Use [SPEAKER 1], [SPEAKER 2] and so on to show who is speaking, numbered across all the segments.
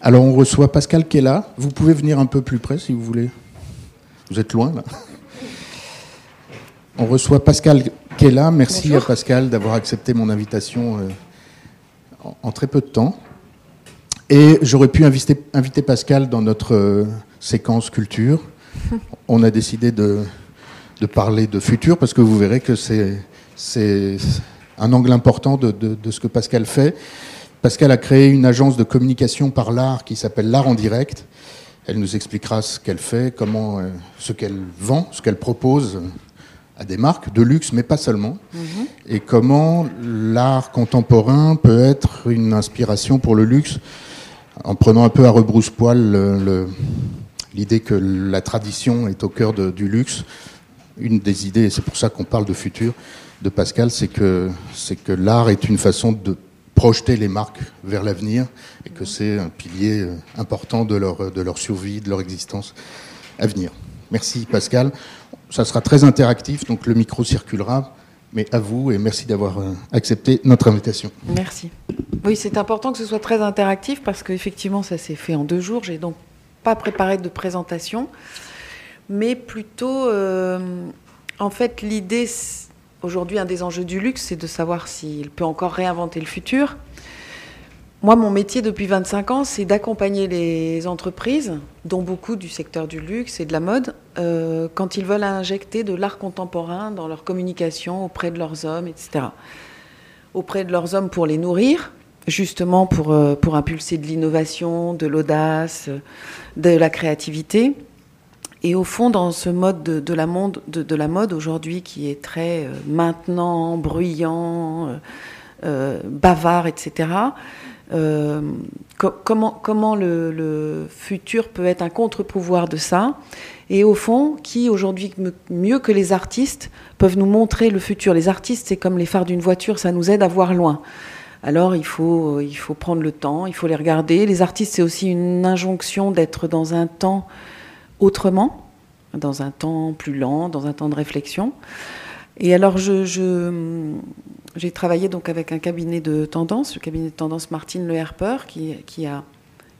[SPEAKER 1] Alors on reçoit Pascal qui est là. Vous pouvez venir un peu plus près si vous voulez. Vous êtes loin là. On reçoit Pascal qui est là. Merci à Pascal d'avoir accepté mon invitation euh, en, très peu de temps. Et j'aurais pu inviter, inviter, Pascal dans notre euh, séquence culture. On a décidé de, de, parler de futur parce que vous verrez que c'est un angle important de, de, ce que Pascal fait. Pascal a créé une agence de communication par l'art qui s'appelle L'Art en direct. Elle nous expliquera ce qu'elle fait, comment, euh, ce qu'elle vend, ce qu'elle propose à des marques de luxe, mais pas seulement, mhm. et comment l'art contemporain peut être une inspiration pour le luxe, en prenant un peu à rebrousse-poil l'idée que la tradition est au cœur du luxe. Une des idées, et c'est pour ça qu'on parle de futur, de Pascal, c'est que, c'est que l'art est une façon de projeter les marques vers l'avenir et que c'est un pilier euh, important de leur, de leur survie, de leur existence à venir. Merci Pascal. Ça sera très interactif, donc le micro circulera. Mais à vous et merci d'avoir euh, accepté notre invitation.
[SPEAKER 2] Merci. Oui, c'est important que ce soit très interactif parce qu'effectivement, ça s'est fait en deux jours. J'ai donc pas préparé de présentation, mais plutôt, euh, en fait, l'idée aujourd'hui, un des enjeux du luxe, c'est de savoir s'il peut encore réinventer le futur. Moi, mon métier depuis 25 ans, c'est d'accompagner les entreprises, dont beaucoup du secteur du luxe et de la mode, euh, quand ils veulent injecter de l'art contemporain dans leur communication auprès de leurs hommes, etc. Auprès de leurs hommes pour les nourrir, justement pour, euh, pour impulser de l'innovation, de l'audace, de la créativité. Et au fond, dans ce mode de, la, mode aujourd'hui qui est très euh, maintenant, bruyant, bavard, etc., euh, comment, comment le, futur peut être un contre-pouvoir de ça? Et au fond, qui aujourd'hui, mieux que les artistes, peuvent nous montrer le futur? Les artistes, c'est comme les phares d'une voiture, ça nous aide à voir loin. Alors il faut, il faut prendre le temps, il faut les regarder. Les artistes, c'est aussi une injonction d'être dans un temps autrement, dans un temps plus lent, dans un temps de réflexion. Et alors j'ai travaillé donc avec un cabinet de tendance, le cabinet de tendance Martine Le Herper, qui, a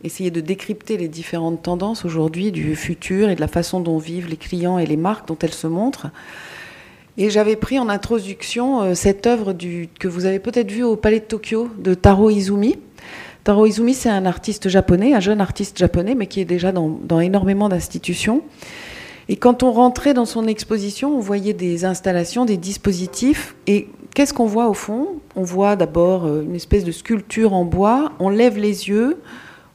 [SPEAKER 2] essayé de décrypter les différentes tendances aujourd'hui du futur et de la façon dont vivent les clients et les marques dont elles se montrent. Et j'avais pris en introduction euh, cette œuvre que vous avez peut-être vue au Palais de Tokyo de Taro Izumi. Taro Izumi, c'est un artiste japonais, un jeune artiste japonais, mais qui est déjà dans, énormément d'institutions. Et quand on rentrait dans son exposition, on voyait des installations, des dispositifs, et qu'est-ce qu'on voit au fond? On voit d'abord euh, une espèce de sculpture en bois, on lève les yeux,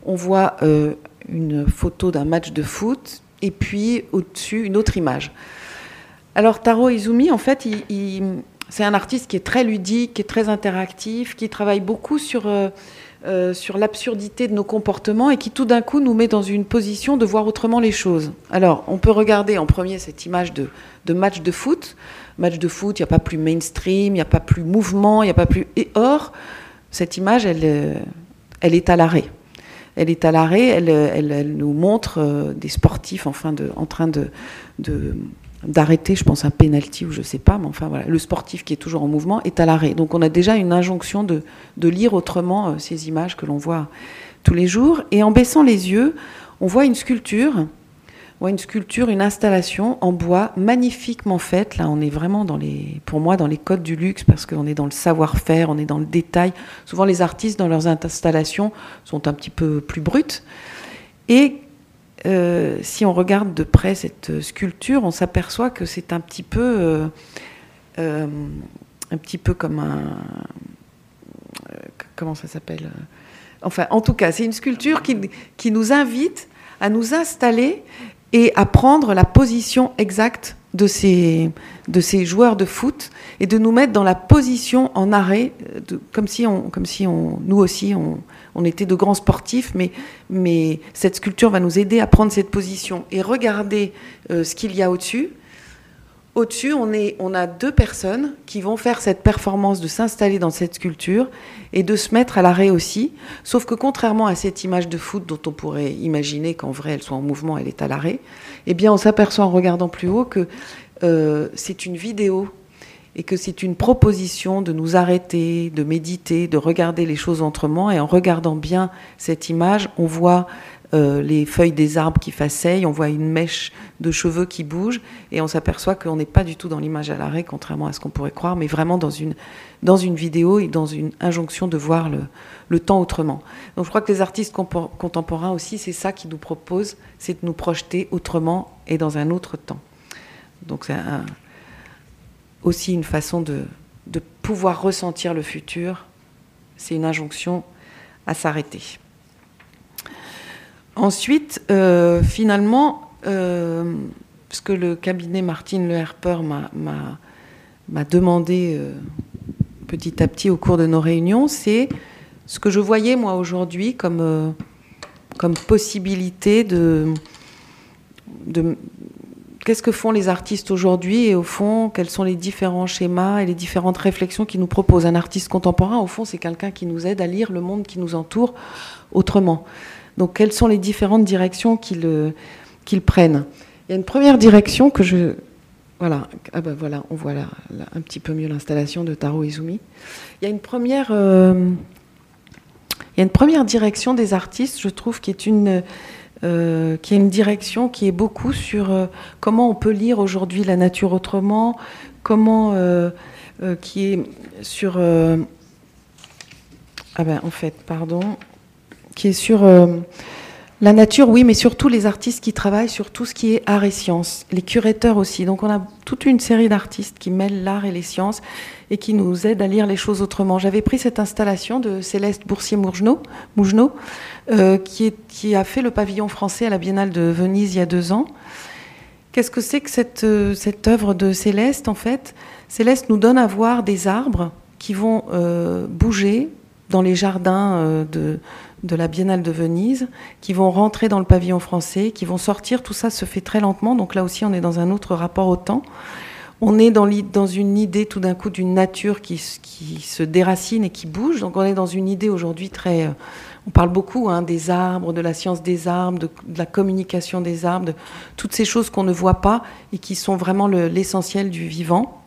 [SPEAKER 2] on voit euh, une photo d'un match de foot, et puis au-dessus, une autre image. Alors Taro Izumi, en fait, c'est un artiste qui est très ludique, qui est très interactif, qui travaille beaucoup sur, euh, sur l'absurdité de nos comportements et qui tout d'un coup nous met dans une position de voir autrement les choses. Alors, on peut regarder en premier cette image de, match de foot match de foot, il n'y a pas plus mainstream, il n'y a pas plus mouvement, il n'y a pas plus. Et or, cette image, elle, euh, elle est à l'arrêt. Elle est à l'arrêt, elle, elle, nous montre euh, des sportifs enfin en train de, d'arrêter, je pense, un penalty ou je sais pas, mais enfin voilà, le sportif qui est toujours en mouvement est à l'arrêt. Donc on a déjà une injonction de, lire autrement euh, ces images que l'on voit tous les jours. Et en baissant les yeux, on voit une sculpture une sculpture, une installation en bois magnifiquement faite. Là, on est vraiment dans les, pour moi, dans les codes du luxe parce qu'on est dans le savoir-faire, on est dans le détail. Souvent, les artistes dans leurs installations sont un petit peu plus brutes. Et euh, si on regarde de près cette sculpture, on s'aperçoit que c'est un petit peu, euh, euh, un petit peu comme un, comment ça s'appelle Enfin, en tout cas, c'est une sculpture qui, qui nous invite à nous installer et à prendre la position exacte de ces, de ces joueurs de foot et de nous mettre dans la position en arrêt, de, comme si, on, comme si on, nous aussi, on, on, était de grands sportifs, mais, mais cette sculpture va nous aider à prendre cette position et regarder euh, ce qu'il y a au-dessus au-dessus, on, on a deux personnes qui vont faire cette performance de s'installer dans cette sculpture et de se mettre à l'arrêt aussi. Sauf que contrairement à cette image de foot dont on pourrait imaginer qu'en vrai elle soit en mouvement, elle est à l'arrêt, eh bien on s'aperçoit en regardant plus haut que euh, c'est une vidéo et que c'est une proposition de nous arrêter, de méditer, de regarder les choses autrement. Et en regardant bien cette image, on voit euh, les feuilles des arbres qui faceillent, on voit une mèche de cheveux qui bouge, et on s'aperçoit qu'on n'est pas du tout dans l'image à l'arrêt, contrairement à ce qu'on pourrait croire, mais vraiment dans une, dans une vidéo et dans une injonction de voir le, le temps autrement. Donc je crois que les artistes contemporains aussi, c'est ça qu'ils nous proposent, c'est de nous projeter autrement et dans un autre temps. Donc c'est aussi une façon de, de pouvoir ressentir le futur, c'est une injonction à s'arrêter. Ensuite, euh, finalement, euh, ce que le cabinet Martine Le m'a demandé euh, petit à petit au cours de nos réunions, c'est ce que je voyais moi aujourd'hui comme, comme possibilité de, de qu'est-ce que font les artistes aujourd'hui et au fond, quels sont les différents schémas et les différentes réflexions qui nous proposent. Un artiste contemporain, au fond, c'est quelqu'un qui nous aide à lire le monde qui nous entoure autrement. Donc, quelles sont les différentes directions qu'ils euh, prennent Il y a une première direction que je. Voilà, ah ben voilà, on voit là, un petit peu mieux l'installation de Taro Izumi. Il y a une première. Euh, il y a une première direction des artistes, je trouve, qui est une, euh, qui est une direction qui est beaucoup sur comment on peut lire aujourd'hui la nature autrement, comment, qui est sur, ah ben en fait, pardon, qui est sur euh, la nature, oui, mais surtout les artistes qui travaillent sur tout ce qui est art et sciences, les curateurs aussi. Donc on a toute une série d'artistes qui mêlent l'art et les sciences et qui nous aident à lire les choses autrement. J'avais pris cette installation de Céleste Boursier-Mougenot, euh, qui, a fait le pavillon français à la Biennale de Venise il y a deux ans. Qu'est-ce que c'est que cette, euh, cette œuvre de Céleste En fait, Céleste nous donne à voir des arbres qui vont bouger dans les jardins de, de la Biennale de Venise, qui vont rentrer dans le pavillon français, qui vont sortir. Tout ça se fait très lentement. Donc là aussi, on est dans un autre rapport au temps. On est dans, une idée tout d'un coup d'une nature qui, qui, se déracine et qui bouge. Donc on est dans une idée aujourd'hui très... Euh, on parle beaucoup hein, des arbres, de la science des arbres, de, la communication des arbres, de toutes ces choses qu'on ne voit pas et qui sont vraiment l'essentiel du vivant.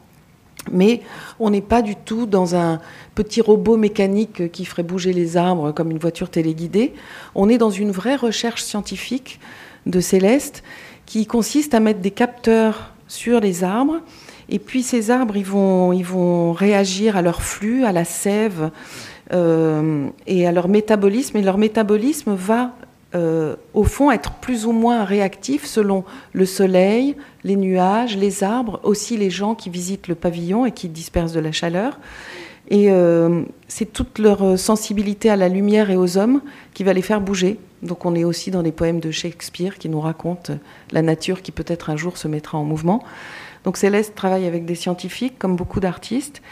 [SPEAKER 2] Mais on n'est pas du tout dans un petit robot mécanique qui ferait bouger les arbres comme une voiture téléguidée. On est dans une vraie recherche scientifique de Céleste qui consiste à mettre des capteurs sur les arbres. Et puis ces arbres, ils vont, ils vont réagir à leur flux, à la sève euh, et à leur métabolisme. Et leur métabolisme va euh, au fond, être plus ou moins réactif selon le soleil, les nuages, les arbres, aussi les gens qui visitent le pavillon et qui dispersent de la chaleur. Et euh, c'est toute leur sensibilité à la lumière et aux hommes qui va les faire bouger. Donc on est aussi dans les poèmes de Shakespeare qui nous racontent la nature qui peut-être un jour se mettra en mouvement. Donc Céleste travaille avec des scientifiques, comme beaucoup d'artistes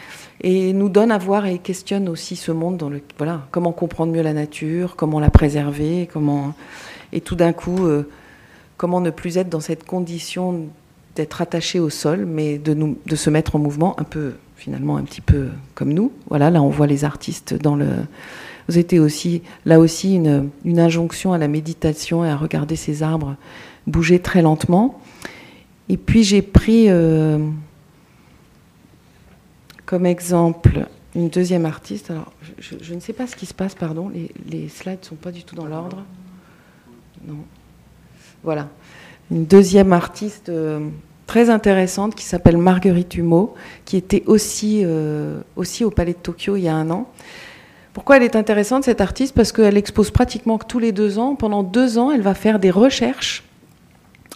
[SPEAKER 2] et nous donne à voir et questionne aussi ce monde dans le voilà comment comprendre mieux la nature, comment la préserver, comment et tout d'un coup euh, comment ne plus être dans cette condition d'être attaché au sol, mais de nous de se mettre en mouvement un peu finalement un petit peu comme nous. Voilà, là on voit les artistes dans le vous étiez aussi là aussi une, une injonction à la méditation et à regarder ces arbres bouger très lentement. Et puis j'ai pris euh, comme exemple une deuxième artiste. Alors, je, ne sais pas ce qui se passe, pardon, les, slides ne sont pas du tout dans l'ordre. Non. Voilà. Une deuxième artiste euh, très intéressante qui s'appelle Marguerite Humeau, qui était aussi, euh, aussi au Palais de Tokyo il y a un an. Pourquoi elle est intéressante, cette artiste? Parce qu'elle expose pratiquement tous les deux ans. Pendant deux ans, elle va faire des recherches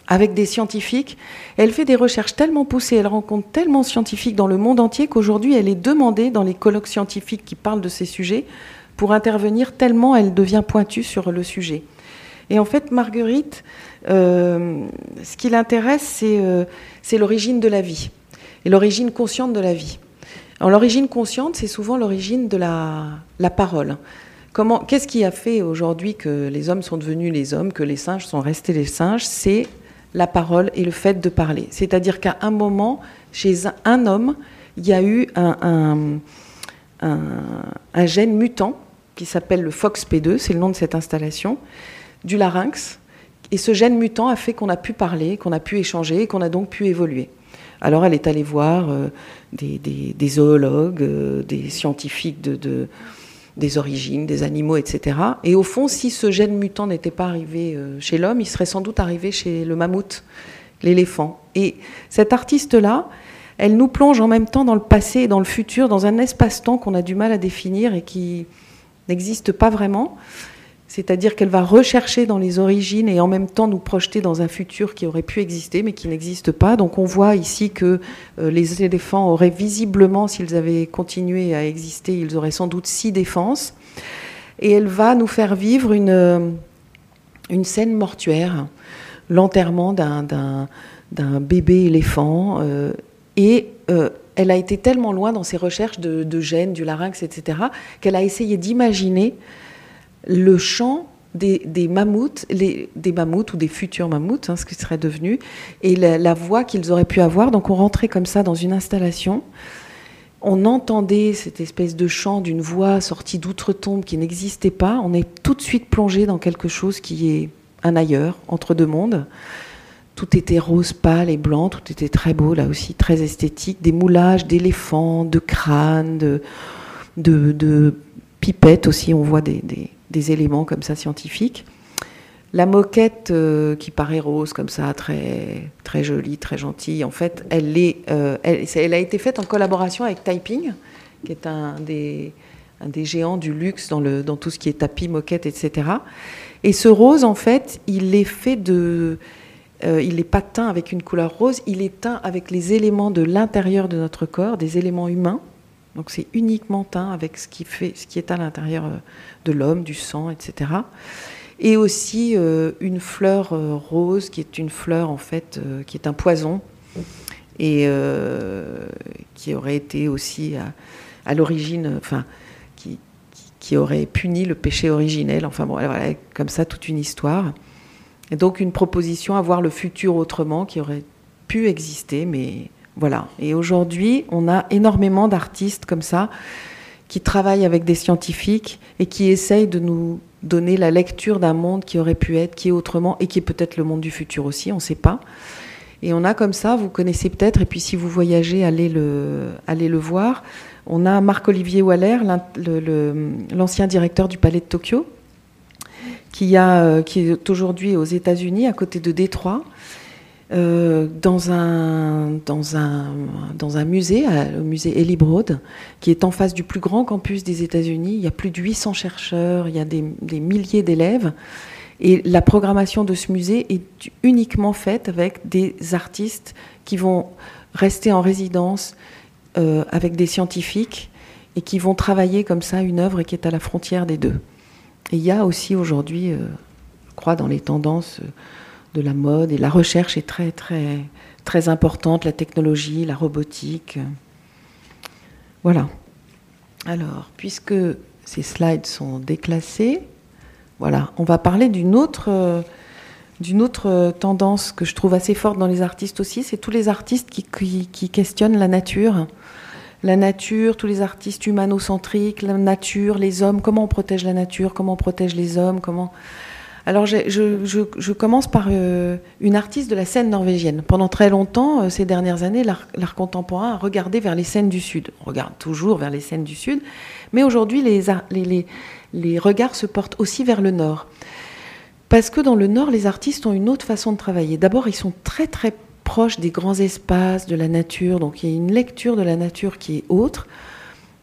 [SPEAKER 2] avec des scientifiques. Elle fait des recherches tellement poussées, elle rencontre tellement de scientifiques dans le monde entier qu'aujourd'hui, elle est demandée dans les colloques scientifiques qui parlent de ces sujets pour intervenir tellement elle devient pointue sur le sujet. Et en fait, Marguerite, euh, ce qui l'intéresse, euh, c'est l'origine de la vie et l'origine consciente de la vie. L'origine consciente, c'est souvent l'origine de la, la parole. Qu'est-ce qui a fait aujourd'hui que les hommes sont devenus les hommes, que les singes sont restés les singes? C'est la parole et le fait de parler. C'est-à-dire qu'à un moment, chez un homme, il y a eu un, gène mutant qui s'appelle le FOXP2, c'est le nom de cette installation, du larynx. Et ce gène mutant a fait qu'on a pu parler, qu'on a pu échanger et qu'on a donc pu évoluer. Alors elle est allée voir des, zoologues, des scientifiques de, des origines, des animaux, etc. Et au fond, si ce gène mutant n'était pas arrivé chez l'homme, il serait sans doute arrivé chez le mammouth, l'éléphant. Et cet artiste-là, elle nous plonge en même temps dans le passé et dans le futur, dans un espace-temps qu'on a du mal à définir et qui n'existe pas vraiment. C'est-à-dire qu'elle va rechercher dans les origines et en même temps nous projeter dans un futur qui aurait pu exister mais qui n'existe pas. Donc on voit ici que euh, les éléphants auraient visiblement, s'ils avaient continué à exister, ils auraient sans doute six défenses. Et elle va nous faire vivre une, euh, une scène mortuaire, l'enterrement d'un bébé éléphant. Euh, et elle a été tellement loin dans ses recherches de, gènes, du larynx, etc., qu'elle a essayé d'imaginer le chant des, mammouths, des mammouths ou des futurs mammouths, hein, ce qui serait devenu, et la, voix qu'ils auraient pu avoir. Donc on rentrait comme ça dans une installation. On entendait cette espèce de chant d'une voix sortie d'outre-tombe qui n'existait pas. On est tout de suite plongé dans quelque chose qui est un ailleurs, entre deux mondes. Tout était rose pâle et blanc, tout était très beau, là aussi, très esthétique. Des moulages d'éléphants, de crânes, de, de, pipettes aussi, on voit des, éléments comme ça scientifiques. La moquette euh, qui paraît rose comme ça, très, très jolie, très gentille, en fait, elle, est, euh, elle, a été faite en collaboration avec Typing, qui est un des, des géants du luxe dans tout ce qui est tapis, moquette, etc. Et ce rose, en fait, il est fait de euh, il n'est pas teint avec une couleur rose, il est teint avec les éléments de l'intérieur de notre corps, des éléments humains. Donc c'est uniquement teint avec ce qui, fait, ce qui est à l'intérieur euh, de l'homme, du sang, etc. Et aussi euh, une fleur rose qui est une fleur en fait qui est un poison et qui aurait été aussi à, l'origine, enfin qui, qui, aurait puni le péché originel. Enfin bon, voilà, comme ça toute une histoire. Et donc une proposition à voir le futur autrement qui aurait pu exister, mais voilà. Et aujourd'hui, on a énormément d'artistes comme ça qui travaillent avec des scientifiques et qui essayent de nous donner la lecture d'un monde qui aurait pu être, qui est autrement et qui est peut-être le monde du futur aussi, on ne sait pas. Et on a comme ça, vous connaissez peut-être, et puis si vous voyagez, allez le, voir. On a Marc-Olivier Waller, l'ancien directeur du Palais de Tokyo, qui, euh, qui est aujourd'hui aux États-Unis, à côté de Détroit, euh, dans, un, dans, un, dans un musée, le musée Ellie Broad, qui est en face du plus grand campus des États-Unis. Il y a plus de 800 chercheurs, il y a des, milliers d'élèves. Et la programmation de ce musée est uniquement faite avec des artistes qui vont rester en résidence euh, avec des scientifiques et qui vont travailler comme ça une œuvre qui est à la frontière des deux. Et il y a aussi aujourd'hui, euh, je crois, dans les tendances de la mode, et la recherche est très, très, très importante, la technologie, la robotique. Voilà. Alors, puisque ces slides sont déclassés, voilà, on va parler d'une autre, d'une autre tendance que je trouve assez forte dans les artistes aussi, c'est tous les artistes qui, qui questionnent la nature. La nature, tous les artistes humanocentriques, la nature, les hommes, comment on protège la nature, comment on protège les hommes, comment... Alors je, commence par euh, une artiste de la scène norvégienne. Pendant très longtemps, euh, ces dernières années, l'art contemporain a regardé vers les scènes du Sud. On regarde toujours vers les scènes du Sud, mais aujourd'hui les, les, regards se portent aussi vers le Nord. Parce que dans le Nord, les artistes ont une autre façon de travailler. D'abord, ils sont très très proche des grands espaces, de la nature. Donc il y a une lecture de la nature qui est autre.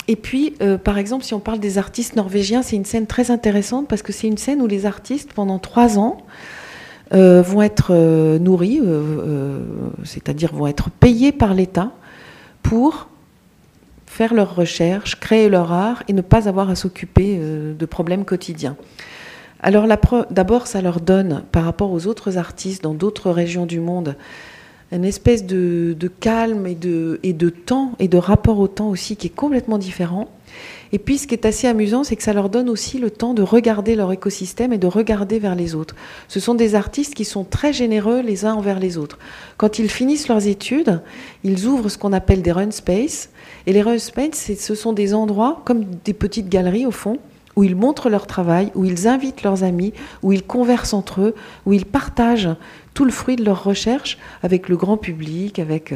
[SPEAKER 2] Et puis, euh, par exemple, si on parle des artistes norvégiens, c'est une scène très intéressante parce que c'est une scène où les artistes, pendant trois ans, euh, vont être euh, nourris, c'est-à-dire vont être payés par l'État pour faire leurs recherches, créer leur art et ne pas avoir à s'occuper de problèmes quotidiens. Alors d'abord, ça leur donne, par rapport aux autres artistes dans d'autres régions du monde, une espèce de, calme et de, temps et de rapport au temps aussi qui est complètement différent. Et puis ce qui est assez amusant, c'est que ça leur donne aussi le temps de regarder leur écosystème et de regarder vers les autres. Ce sont des artistes qui sont très généreux les uns envers les autres. Quand ils finissent leurs études, ils ouvrent ce qu'on appelle des run space. Et les run space, ce sont des endroits comme des petites galeries au fond, où ils montrent leur travail, où ils invitent leurs amis, où ils conversent entre eux, où ils partagent tout le fruit de leur recherche avec le grand public, avec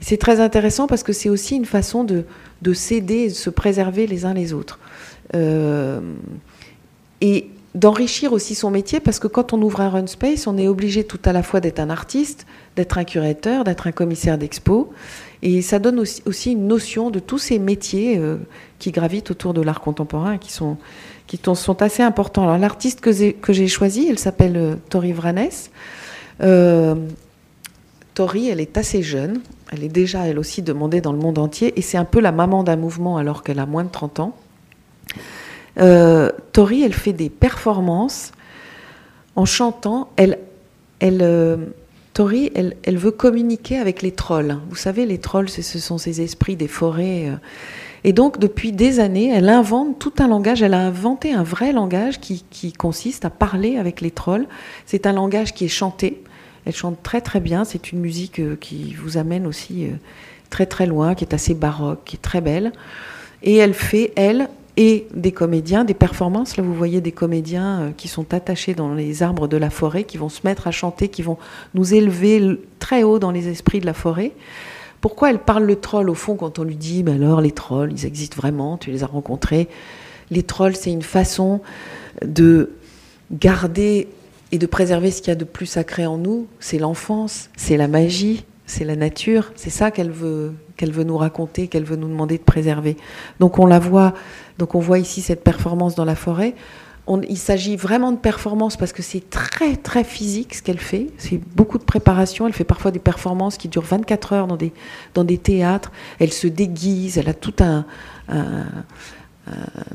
[SPEAKER 2] C'est très intéressant parce que c'est aussi une façon de, de s'aider, de se préserver les uns les autres. Euh, et d'enrichir aussi son métier parce que quand on ouvre un run space, on est obligé tout à la fois d'être un artiste, d'être un curateur, d'être un commissaire d'expo. Et ça donne aussi, une notion de tous ces métiers euh, qui gravitent autour de l'art contemporain qui sont, qui sont assez importants. Alors l'artiste que j'ai choisi, elle s'appelle euh, Tori Vranes. Euh, Tori, elle est assez jeune. Elle est déjà, elle aussi, demandée dans le monde entier. Et c'est un peu la maman d'un mouvement alors qu'elle a moins de 30 ans. Tori, elle fait des performances en chantant. Elle, elle, Elle, veut communiquer avec les trolls. Vous savez, les trolls, ce sont ces esprits des forêts. Euh. Et donc, depuis des années, elle invente tout un langage. Elle a inventé un vrai langage qui, qui consiste à parler avec les trolls. C'est un langage qui est chanté. Elle chante très très bien. C'est une musique qui vous amène aussi très très loin, qui est assez baroque, qui est très belle. Et elle fait, elle, et des comédiens, des performances. Là, vous voyez des comédiens euh, qui sont attachés dans les arbres de la forêt, qui vont se mettre à chanter, qui vont nous élever très haut dans les esprits de la forêt. Pourquoi elle parle le troll au fond quand on lui dit, mais alors les trolls, ils existent vraiment, tu les as rencontrés? Les trolls, c'est une façon de garder et de préserver ce qu'il y a de plus sacré en nous. C'est l'enfance, c'est la magie, c'est la nature. C'est ça qu'elle veut, qu'elle veut nous raconter, qu'elle veut nous demander de préserver. Donc on la voit donc on voit ici cette performance dans la forêt. il s'agit vraiment de performance parce que c'est très très physique ce qu'elle fait. C'est beaucoup de préparation. Elle fait parfois des performances qui durent 24 heures dans des, dans des théâtres. Elle se déguise. Elle a tout un, un,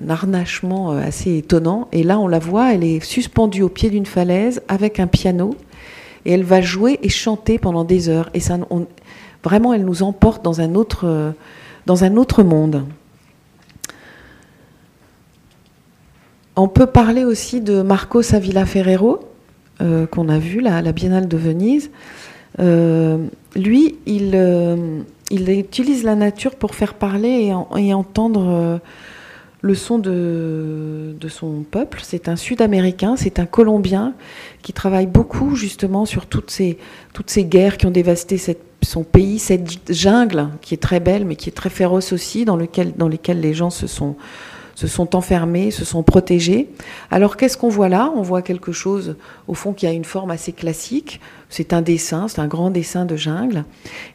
[SPEAKER 2] harnachement euh, assez étonnant. Et là, on la voit. Elle est suspendue au pied d'une falaise avec un piano. Et elle va jouer et chanter pendant des heures. Et ça, vraiment, elle nous emporte dans un autre, dans un autre monde. On peut parler aussi de Marco Savilla Ferrero, euh, qu'on a vu là, à la Biennale de Venise. Euh, lui, euh, il, utilise la nature pour faire parler et, entendre le son de, son peuple. C'est un Sud-Américain, c'est un Colombien qui travaille beaucoup justement sur toutes ces, toutes ces guerres qui ont dévasté son pays, cette jungle qui est très belle mais qui est très féroce aussi, dans, lequel, dans lesquelles les gens se sont se sont enfermés, se sont protégés. Alors qu'est-ce qu'on voit là? On voit quelque chose, au fond, qui a une forme assez classique. C'est un dessin, c'est un grand dessin de jungle.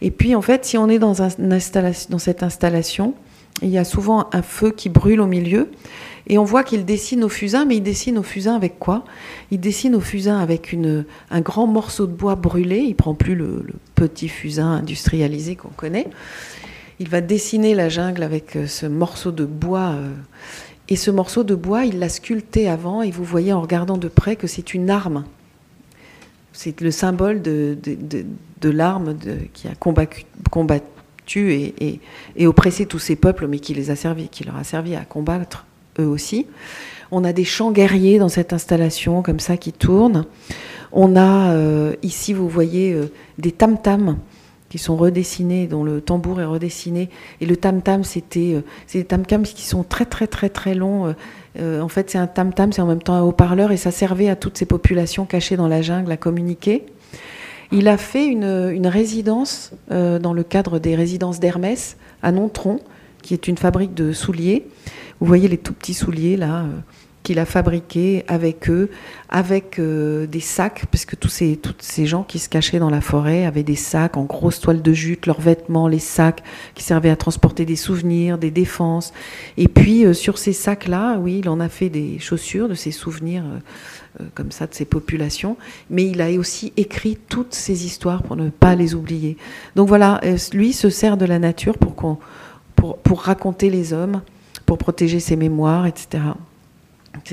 [SPEAKER 2] Et puis, en fait, si on est dans, cette installation, il y a souvent un feu qui brûle au milieu. Et on voit qu'il dessine au fusain, mais il dessine au fusain avec quoi? Il dessine au fusain avec une, un grand morceau de bois brûlé. Il prend plus le, petit fusain industrialisé qu'on connaît. Il va dessiner la jungle avec euh, ce morceau de bois. Euh, et ce morceau de bois, il l'a sculpté avant, et vous voyez en regardant de près que c'est une arme. C'est le symbole de, de, l'arme qui a combattu, combattu et, et, oppressé tous ces peuples, mais qui, les a servi, qui leur a servi à combattre aussi. On a des chants guerriers dans cette installation, comme ça, qui tournent. On a euh, ici, vous voyez, des tam-tams qui sont redessinés, dont le tambour est redessiné. Et le tam-tam, c'était, euh, c'est des tam-tams qui sont très, très, très, très longs. Euh, euh, en fait, c'est un tam-tam, c'est en même temps un haut-parleur, et ça servait à toutes ces populations cachées dans la jungle à communiquer. Il a fait une, résidence dans le cadre des résidences d'Hermès à Nontron, qui est une fabrique de souliers. Vous voyez les tout petits souliers là qu'il a fabriqué avec eux, avec euh, des sacs, puisque tous ces, gens qui se cachaient dans la forêt avaient des sacs en grosse toile de jute, leurs vêtements, les sacs qui servaient à transporter des souvenirs, des défenses. Et puis euh, sur ces sacs-là, oui, il en a fait des chaussures de ces souvenirs euh, comme ça de ces populations, mais il a aussi écrit toutes ces histoires pour ne pas les oublier. Donc voilà, lui se sert de la nature pour, qu'on, pour, raconter les hommes, pour protéger ses mémoires, etc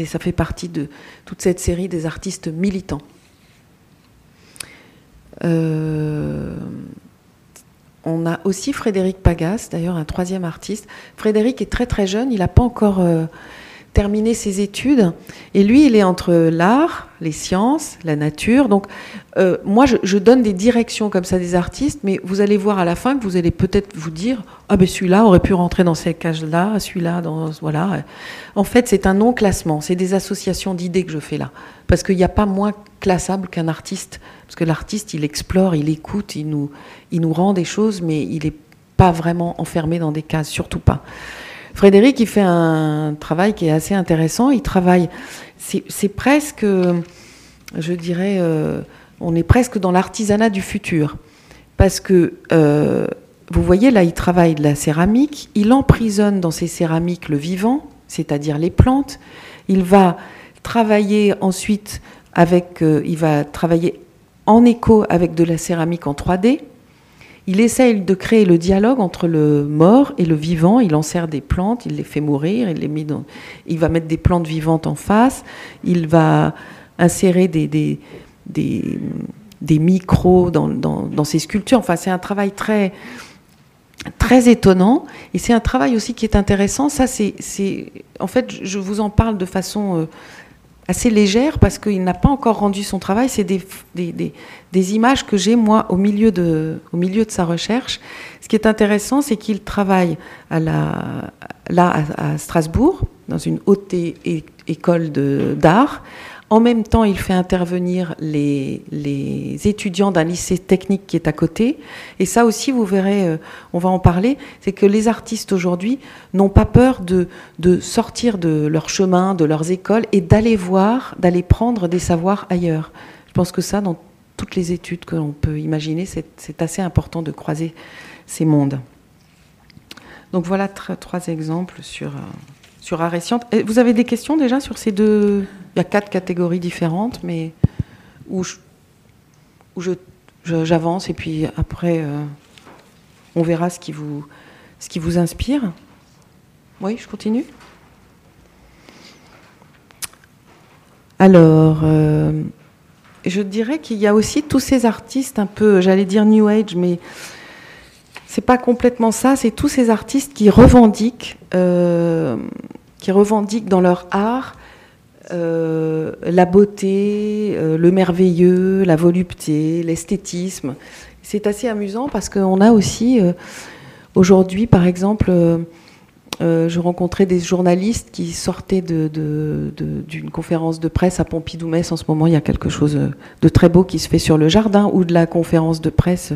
[SPEAKER 2] ça fait partie de toute cette série des artistes militants. Euh, on a aussi Frédéric Pagas, d'ailleurs un troisième artiste. Frédéric est très très jeune, il n'a pas encore euh, terminé ses études. Et lui, il est entre l'art, les sciences, la nature. Donc, euh, moi, je, donne des directions comme ça des artistes, mais vous allez voir à la fin que vous allez peut-être vous dire Ah, ben celui-là aurait pu rentrer dans cette cage-là, celui-là, dans. Voilà. En fait, c'est un non-classement. C'est des associations d'idées que je fais là. Parce qu'il n'y a pas moins inclassable qu'un artiste, parce que l'artiste, il explore, il écoute, il nous, il nous rend des choses, mais il n'est pas vraiment enfermé dans des cases, surtout pas. Frédéric, il fait un travail qui est assez intéressant. Il travaille, c'est presque, je dirais, euh, on est presque dans l'artisanat du futur. Parce que, euh, vous voyez, là, il travaille de la céramique, il emprisonne dans ces céramiques le vivant, c'est-à-dire les plantes. Il va travailler ensuite avec, euh, il va travailler en écho avec de la céramique en 3D. Il essaye de créer le dialogue entre le mort et le vivant. Il en sert des plantes, il les fait mourir, il va mettre des plantes vivantes en face. Il va insérer des, micros dans, dans, sculptures. Enfin, c'est un travail très étonnant et c'est un travail aussi qui est intéressant. C'est, en fait, je vous en parle de façon euh, assez légère parce qu'il n'a pas encore rendu son travail. C'est des, des, des, images que j'ai, moi, au milieu, de, au milieu de sa recherche. Ce qui est intéressant, c'est qu'il travaille à la, là à, Strasbourg, dans une haute école d'art, en même temps, il fait intervenir les, les étudiants d'un lycée technique qui est à côté. Et ça aussi, vous verrez, euh, on va en parler, c'est que les artistes aujourd'hui n'ont pas peur de, de, sortir de leur chemin, de leurs écoles, et d'aller voir, d'aller prendre des savoirs ailleurs. Je pense que ça, dans toutes les études que l'on peut imaginer, c'est assez important de croiser ces mondes. Donc voilà trois exemples sur... Euh, sur Vous avez des questions déjà sur ces deux Il y a quatre catégories différentes, mais où j'avance et puis après euh, on verra ce qui vous, ce qui vous inspire. Oui, je continue. Alors, euh, je dirais qu'il y a aussi tous ces artistes un peu, j'allais dire New Age, mais c'est pas complètement ça. C'est tous ces artistes qui revendiquent euh, qui revendiquent dans leur art euh, la beauté, euh, le merveilleux, la volupté, l'esthétisme. C'est assez amusant parce qu'on a aussi euh, aujourd'hui, par exemple, je rencontrais des journalistes qui sortaient d'une conférence de presse à Pompidou-Metz. En ce moment, il y a quelque chose de très beau qui se fait sur le jardin ou de la conférence de presse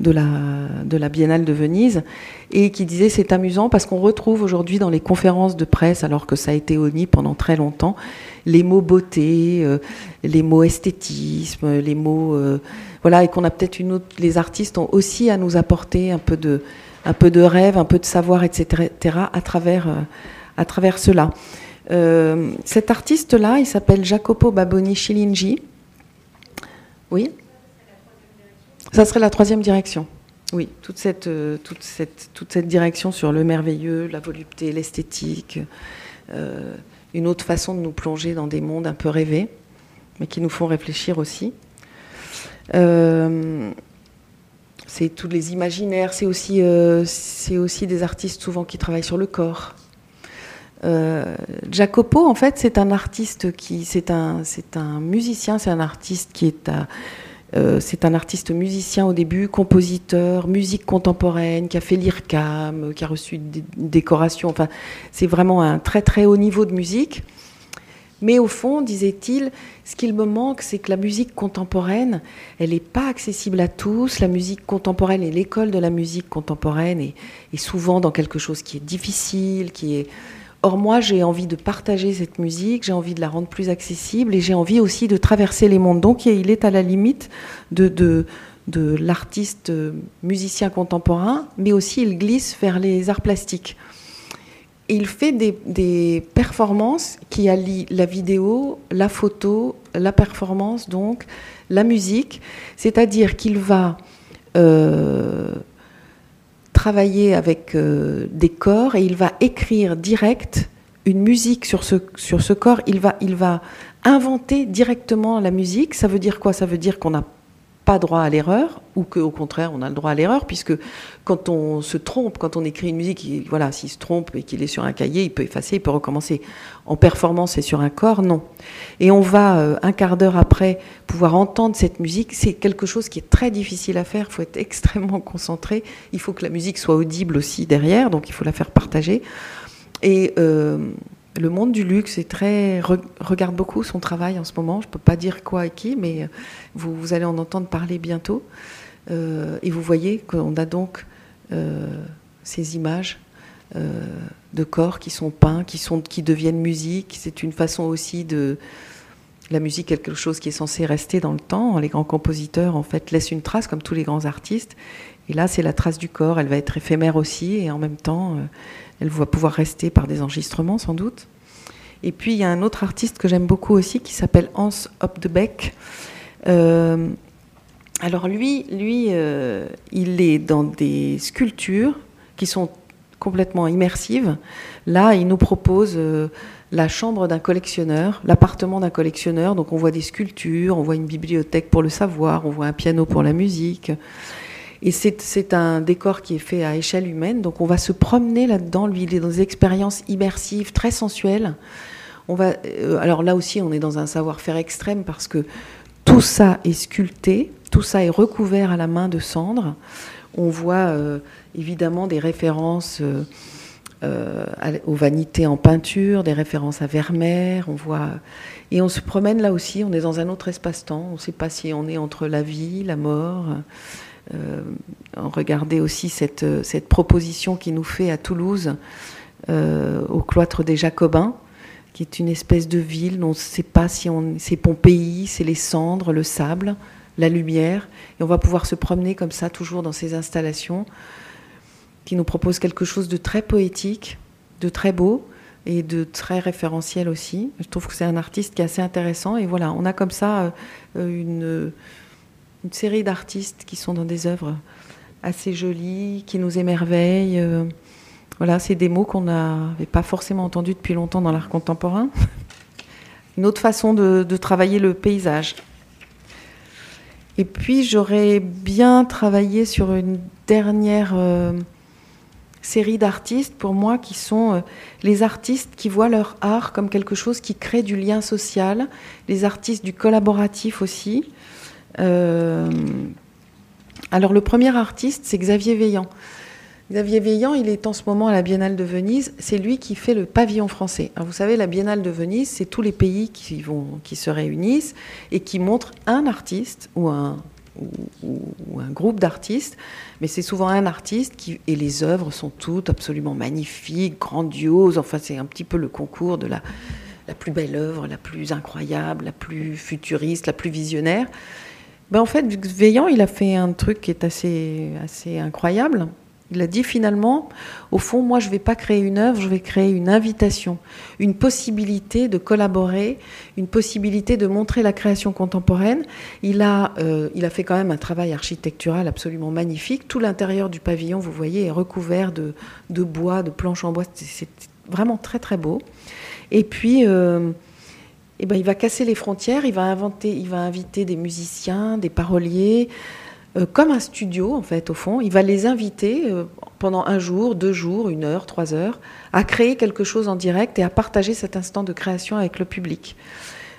[SPEAKER 2] de la, Biennale de Venise et qui disaient c'est amusant parce qu'on retrouve aujourd'hui dans les conférences de presse, alors que ça a été honni pendant très longtemps, les mots beauté, euh, les mots esthétisme, les mots euh, voilà et qu'on a peut-être une autre. Les artistes ont aussi à nous apporter un peu de un peu de rêve, un peu de savoir, etc., à travers, euh, à travers cela. Cet artiste-là, il s'appelle Jacopo Baboni Chilingi. Oui? Ça serait la troisième direction. Oui, toute cette, toute, cette, toute cette direction sur le merveilleux, la volupté, l'esthétique, une autre façon de nous plonger dans des mondes un peu rêvés, mais qui nous font réfléchir aussi c'est tous les imaginaires, c'est aussi, euh, c'est aussi des artistes souvent qui travaillent sur le corps. Euh, Jacopo, en fait, c'est un artiste qui, c'est un, c'est un musicien, c'est un artiste qui est à, euh, c'est un artiste musicien au début, compositeur, musique contemporaine, qui a fait l'IRCAM, qui a reçu des décorations. Enfin, c'est vraiment un très très haut niveau de musique. Mais au fond, disait-il, ce qu'il me manque, c'est que la musique contemporaine, elle n'est pas accessible à tous. La musique contemporaine et l'école de la musique contemporaine est, souvent dans quelque chose qui est difficile, qui est... Or, moi, j'ai envie de partager cette musique, j'ai envie de la rendre plus accessible et j'ai envie aussi de traverser les mondes. Donc, il est à la limite de, l'artiste musicien contemporain, mais aussi il glisse vers les arts plastiques il fait des, performances qui allient la vidéo, la photo, la performance, donc la musique. C'est-à-dire qu'il va euh, travailler avec euh, des corps et il va écrire direct une musique sur ce, sur ce corps. Il va, il va inventer directement la musique. Ça veut dire quoi? Ça veut dire qu'on a pas droit à l'erreur, ou qu'au contraire, on a le droit à l'erreur, puisque quand on se trompe, quand on écrit une musique, voilà, s'il se trompe et qu'il est sur un cahier, il peut effacer, il peut recommencer. En performance et sur un corps, non. Et on va, euh, un quart d'heure après, pouvoir entendre cette musique. C'est quelque chose qui est très difficile à faire, il faut être extrêmement concentré, il faut que la musique soit audible aussi derrière, donc il faut la faire partager. Et... Euh, le monde du luxe regarde beaucoup son travail en ce moment. Je ne peux pas dire quoi et qui, mais vous, allez en entendre parler bientôt. et vous voyez qu'on a donc ces images de corps qui sont peints, qui, qui deviennent musique. C'est une façon aussi de, la musique quelque chose qui est censé rester dans le temps. Les grands compositeurs, en fait, laissent une trace, comme tous les grands artistes. Et là, c'est la trace du corps. Elle va être éphémère aussi, et en même temps, euh, elle va pouvoir rester par des enregistrements, sans doute. Et puis, il y a un autre artiste que j'aime beaucoup aussi, qui s'appelle Hans Opdebeck. Euh, alors lui, lui euh, il est dans des sculptures qui sont complètement immersives. Là, il nous propose la chambre d'un collectionneur, l'appartement d'un collectionneur. Donc on voit des sculptures, on voit une bibliothèque pour le savoir, on voit un piano pour la musique. Et c'est un décor qui est fait à échelle humaine. Donc on va se promener là-dedans. Lui, il est dans des expériences immersives, très sensuelles. On va, euh, alors là aussi, on est dans un savoir-faire extrême parce que tout ça est sculpté, tout ça est recouvert à la main de cendre. On voit euh, évidemment des références. Euh, aux vanités en peinture, des références à Vermeer, on voit et on se promène là aussi, on est dans un autre espace-temps, on ne sait pas si on est entre la vie, la mort. Euh, regardez aussi cette, cette, proposition qui nous fait à Toulouse, euh, au cloître des Jacobins, qui est une espèce de ville, on ne sait pas si c'est Pompéi, c'est les cendres, le sable, la lumière, et on va pouvoir se promener comme ça toujours dans ces installations qui nous propose quelque chose de très poétique, de très beau et de très référentiel aussi. Je trouve que c'est un artiste qui est assez intéressant. Et voilà, on a comme ça euh, une, une série d'artistes qui sont dans des œuvres assez jolies, qui nous émerveillent. Euh, voilà, c'est des mots qu'on n'avait pas forcément entendus depuis longtemps dans l'art contemporain. Une autre façon de, travailler le paysage. Et puis j'aurais bien travaillé sur une dernière euh, série d'artistes pour moi qui sont euh, les artistes qui voient leur art comme quelque chose qui crée du lien social, les artistes du collaboratif aussi. Euh, alors le premier artiste, c'est Xavier Veillant. Xavier Veillant, il est en ce moment à la Biennale de Venise. C'est lui qui fait le pavillon français. vous savez, la Biennale de Venise, c'est tous les pays qui, vont, qui se réunissent et qui montrent un artiste ou un, ou, un groupe d'artistes, mais c'est souvent un artiste qui, et les œuvres sont toutes absolument magnifiques, grandioses. Enfin, c'est un petit peu le concours de la, la plus belle œuvre, la plus incroyable, la plus futuriste, la plus visionnaire. Ben, en fait, Veillant, il a fait un truc qui est assez, assez incroyable. Il a dit finalement, au fond, moi, je ne vais pas créer une œuvre, je vais créer une invitation, une possibilité de collaborer, une possibilité de montrer la création contemporaine. Il a, euh, il a fait quand même un travail architectural absolument magnifique. Tout l'intérieur du pavillon, vous voyez, est recouvert de, de bois, de planches en bois. C'est vraiment très très beau. Et puis, euh, eh ben, il va casser les frontières. Il va inventer, il va inviter des musiciens, des paroliers. Euh, comme un studio, en fait, au fond. Il va les inviter euh, pendant un jour, deux jours, une heure, trois heures, à créer quelque chose en direct et à partager cet instant de création avec le public.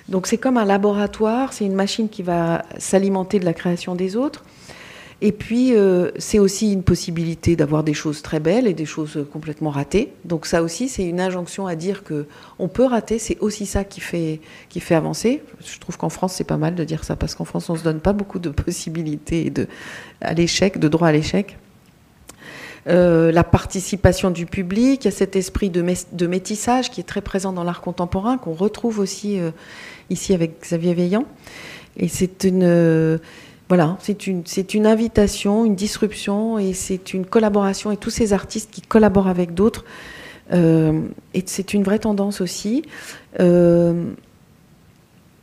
[SPEAKER 2] Donc c'est comme un laboratoire, c'est une machine qui va s'alimenter de la création des autres. Et puis, euh, c'est aussi une possibilité d'avoir des choses très belles et des choses complètement ratées. Donc ça aussi, c'est une injonction à dire que on peut rater. C'est aussi ça qui fait, qui fait avancer. Je trouve qu'en France, c'est pas mal de dire ça parce qu'en France, on se donne pas beaucoup de possibilités de, à l'échec, de droit à l'échec. Euh, la participation du public, il y a cet esprit de, de métissage qui est très présent dans l'art contemporain, qu'on retrouve aussi euh, ici avec Xavier Veillant. Et c'est une voilà, c'est une, c'est une invitation, une disruption et c'est une collaboration et tous ces artistes qui collaborent avec d'autres. Euh, et c'est une vraie tendance aussi. Euh,